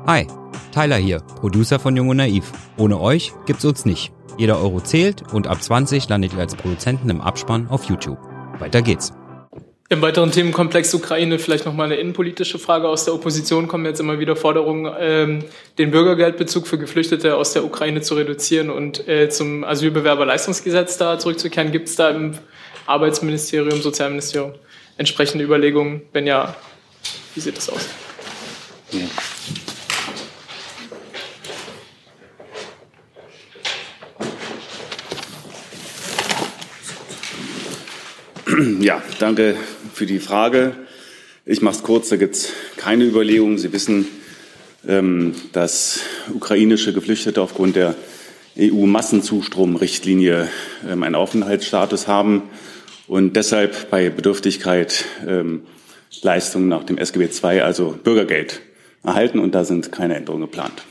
Hi. Tyler hier, Producer von Jung und Naiv. Ohne euch gibt's uns nicht. Jeder Euro zählt und ab 20 landet ihr als Produzenten im Abspann auf YouTube. Weiter geht's. Im weiteren Themenkomplex Ukraine vielleicht noch mal eine innenpolitische Frage. Aus der Opposition kommen jetzt immer wieder Forderungen, ähm, den Bürgergeldbezug für Geflüchtete aus der Ukraine zu reduzieren und äh, zum Asylbewerberleistungsgesetz da zurückzukehren. Gibt es da im Arbeitsministerium, Sozialministerium entsprechende Überlegungen? Wenn ja, wie sieht das aus? Ja. Ja, danke für die Frage. Ich mache es kurz, da gibt es keine Überlegungen. Sie wissen, ähm, dass ukrainische Geflüchtete aufgrund der EU-Massenzustromrichtlinie ähm, einen Aufenthaltsstatus haben und deshalb bei Bedürftigkeit ähm, Leistungen nach dem SGB II, also Bürgergeld, erhalten. Und da sind keine Änderungen geplant.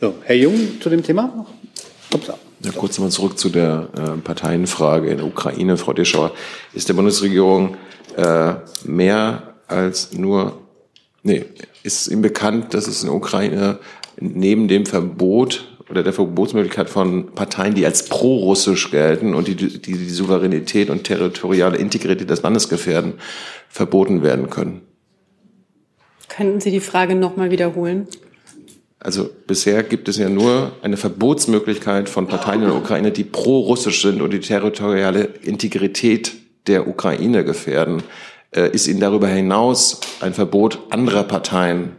So, Herr Jung zu dem Thema noch? Upsa. Ja, kurz nochmal zurück zu der äh, Parteienfrage in der Ukraine. Frau Deschauer, ist der Bundesregierung äh, mehr als nur, nee, ist Ihnen bekannt, dass es in der Ukraine neben dem Verbot oder der Verbotsmöglichkeit von Parteien, die als pro-russisch gelten und die, die die Souveränität und territoriale Integrität des Landes gefährden, verboten werden können? Könnten Sie die Frage nochmal wiederholen? Also bisher gibt es ja nur eine Verbotsmöglichkeit von Parteien in der Ukraine, die pro-russisch sind und die territoriale Integrität der Ukraine gefährden. Äh, ist Ihnen darüber hinaus ein Verbot anderer Parteien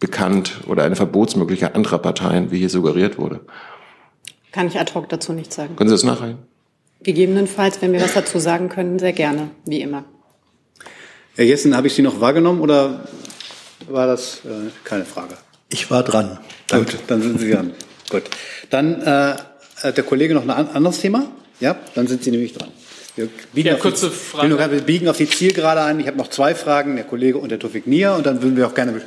bekannt oder eine Verbotsmöglichkeit anderer Parteien, wie hier suggeriert wurde? Kann ich ad hoc dazu nichts sagen. Können Sie das nachreichen? Gegebenenfalls, wenn wir was dazu sagen können, sehr gerne, wie immer. Herr Jessen, habe ich Sie noch wahrgenommen oder war das äh, keine Frage? Ich war dran. Danke. Gut, dann sind Sie dran. Gut. Dann äh, hat der Kollege noch ein anderes Thema? Ja, dann sind Sie nämlich dran. Wir biegen, ja, kurze die, Frage. wir biegen auf die Zielgerade ein. Ich habe noch zwei Fragen, der Kollege und der Tofik Nier. Und dann würden wir auch gerne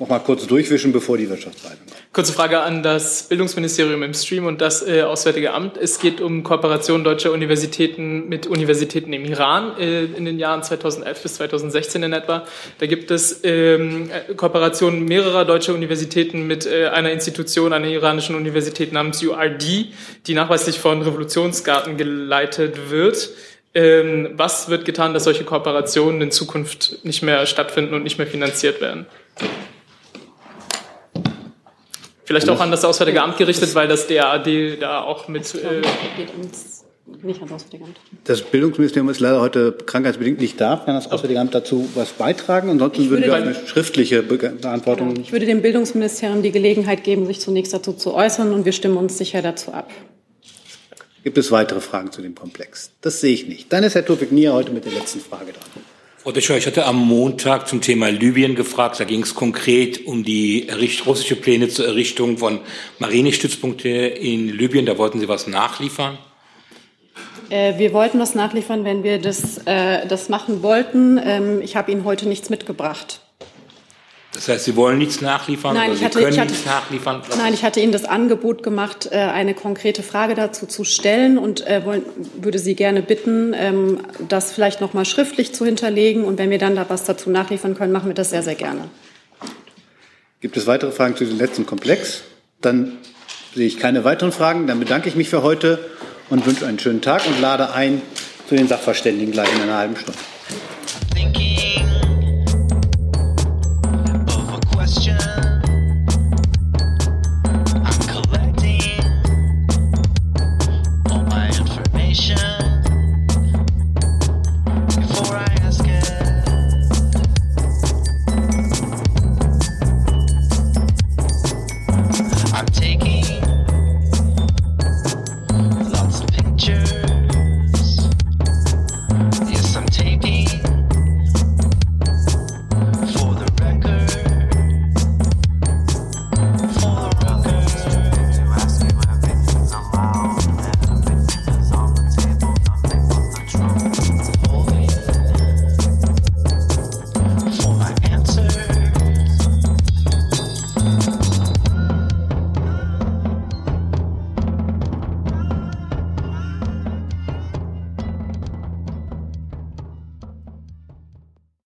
noch mal kurz durchwischen, bevor die Wirtschaftsleitung. Kurze Frage an das Bildungsministerium im Stream und das äh, Auswärtige Amt. Es geht um Kooperation deutscher Universitäten mit Universitäten im Iran äh, in den Jahren 2011 bis 2016 in etwa. Da gibt es ähm, Kooperationen mehrerer deutscher Universitäten mit äh, einer Institution, einer iranischen Universität namens URD, die nachweislich von Revolutionsgarten geleitet wird. Ähm, was wird getan, dass solche Kooperationen in Zukunft nicht mehr stattfinden und nicht mehr finanziert werden? Vielleicht auch an das Auswärtige Amt gerichtet, weil das DAAD da auch mit. Äh nicht ans Auswärtige Amt. Das Bildungsministerium ist leider heute krankheitsbedingt nicht da. Kann das Auswärtige Amt dazu was beitragen? Ansonsten würden wir eine schriftliche Be Beantwortung. Genau. Ich würde dem Bildungsministerium die Gelegenheit geben, sich zunächst dazu zu äußern und wir stimmen uns sicher dazu ab. Gibt es weitere Fragen zu dem Komplex? Das sehe ich nicht. Dann ist Herr Tofik Nier heute mit der letzten Frage dran. Frau Descheur, ich hatte am Montag zum Thema Libyen gefragt. Da ging es konkret um die russische Pläne zur Errichtung von Marinestützpunkte in Libyen. Da wollten Sie was nachliefern? Äh, wir wollten was nachliefern, wenn wir das, äh, das machen wollten. Ähm, ich habe Ihnen heute nichts mitgebracht. Das heißt, Sie wollen nichts nachliefern nein, oder ich Sie hatte, können ich hatte, nichts nachliefern? Nein, ich hatte Ihnen das Angebot gemacht, äh, eine konkrete Frage dazu zu stellen und äh, würde Sie gerne bitten, ähm, das vielleicht noch mal schriftlich zu hinterlegen. Und wenn wir dann da was dazu nachliefern können, machen wir das sehr, sehr gerne. Gibt es weitere Fragen zu diesem letzten Komplex? Dann sehe ich keine weiteren Fragen. Dann bedanke ich mich für heute und wünsche einen schönen Tag und lade ein zu den Sachverständigen gleich in einer halben Stunde.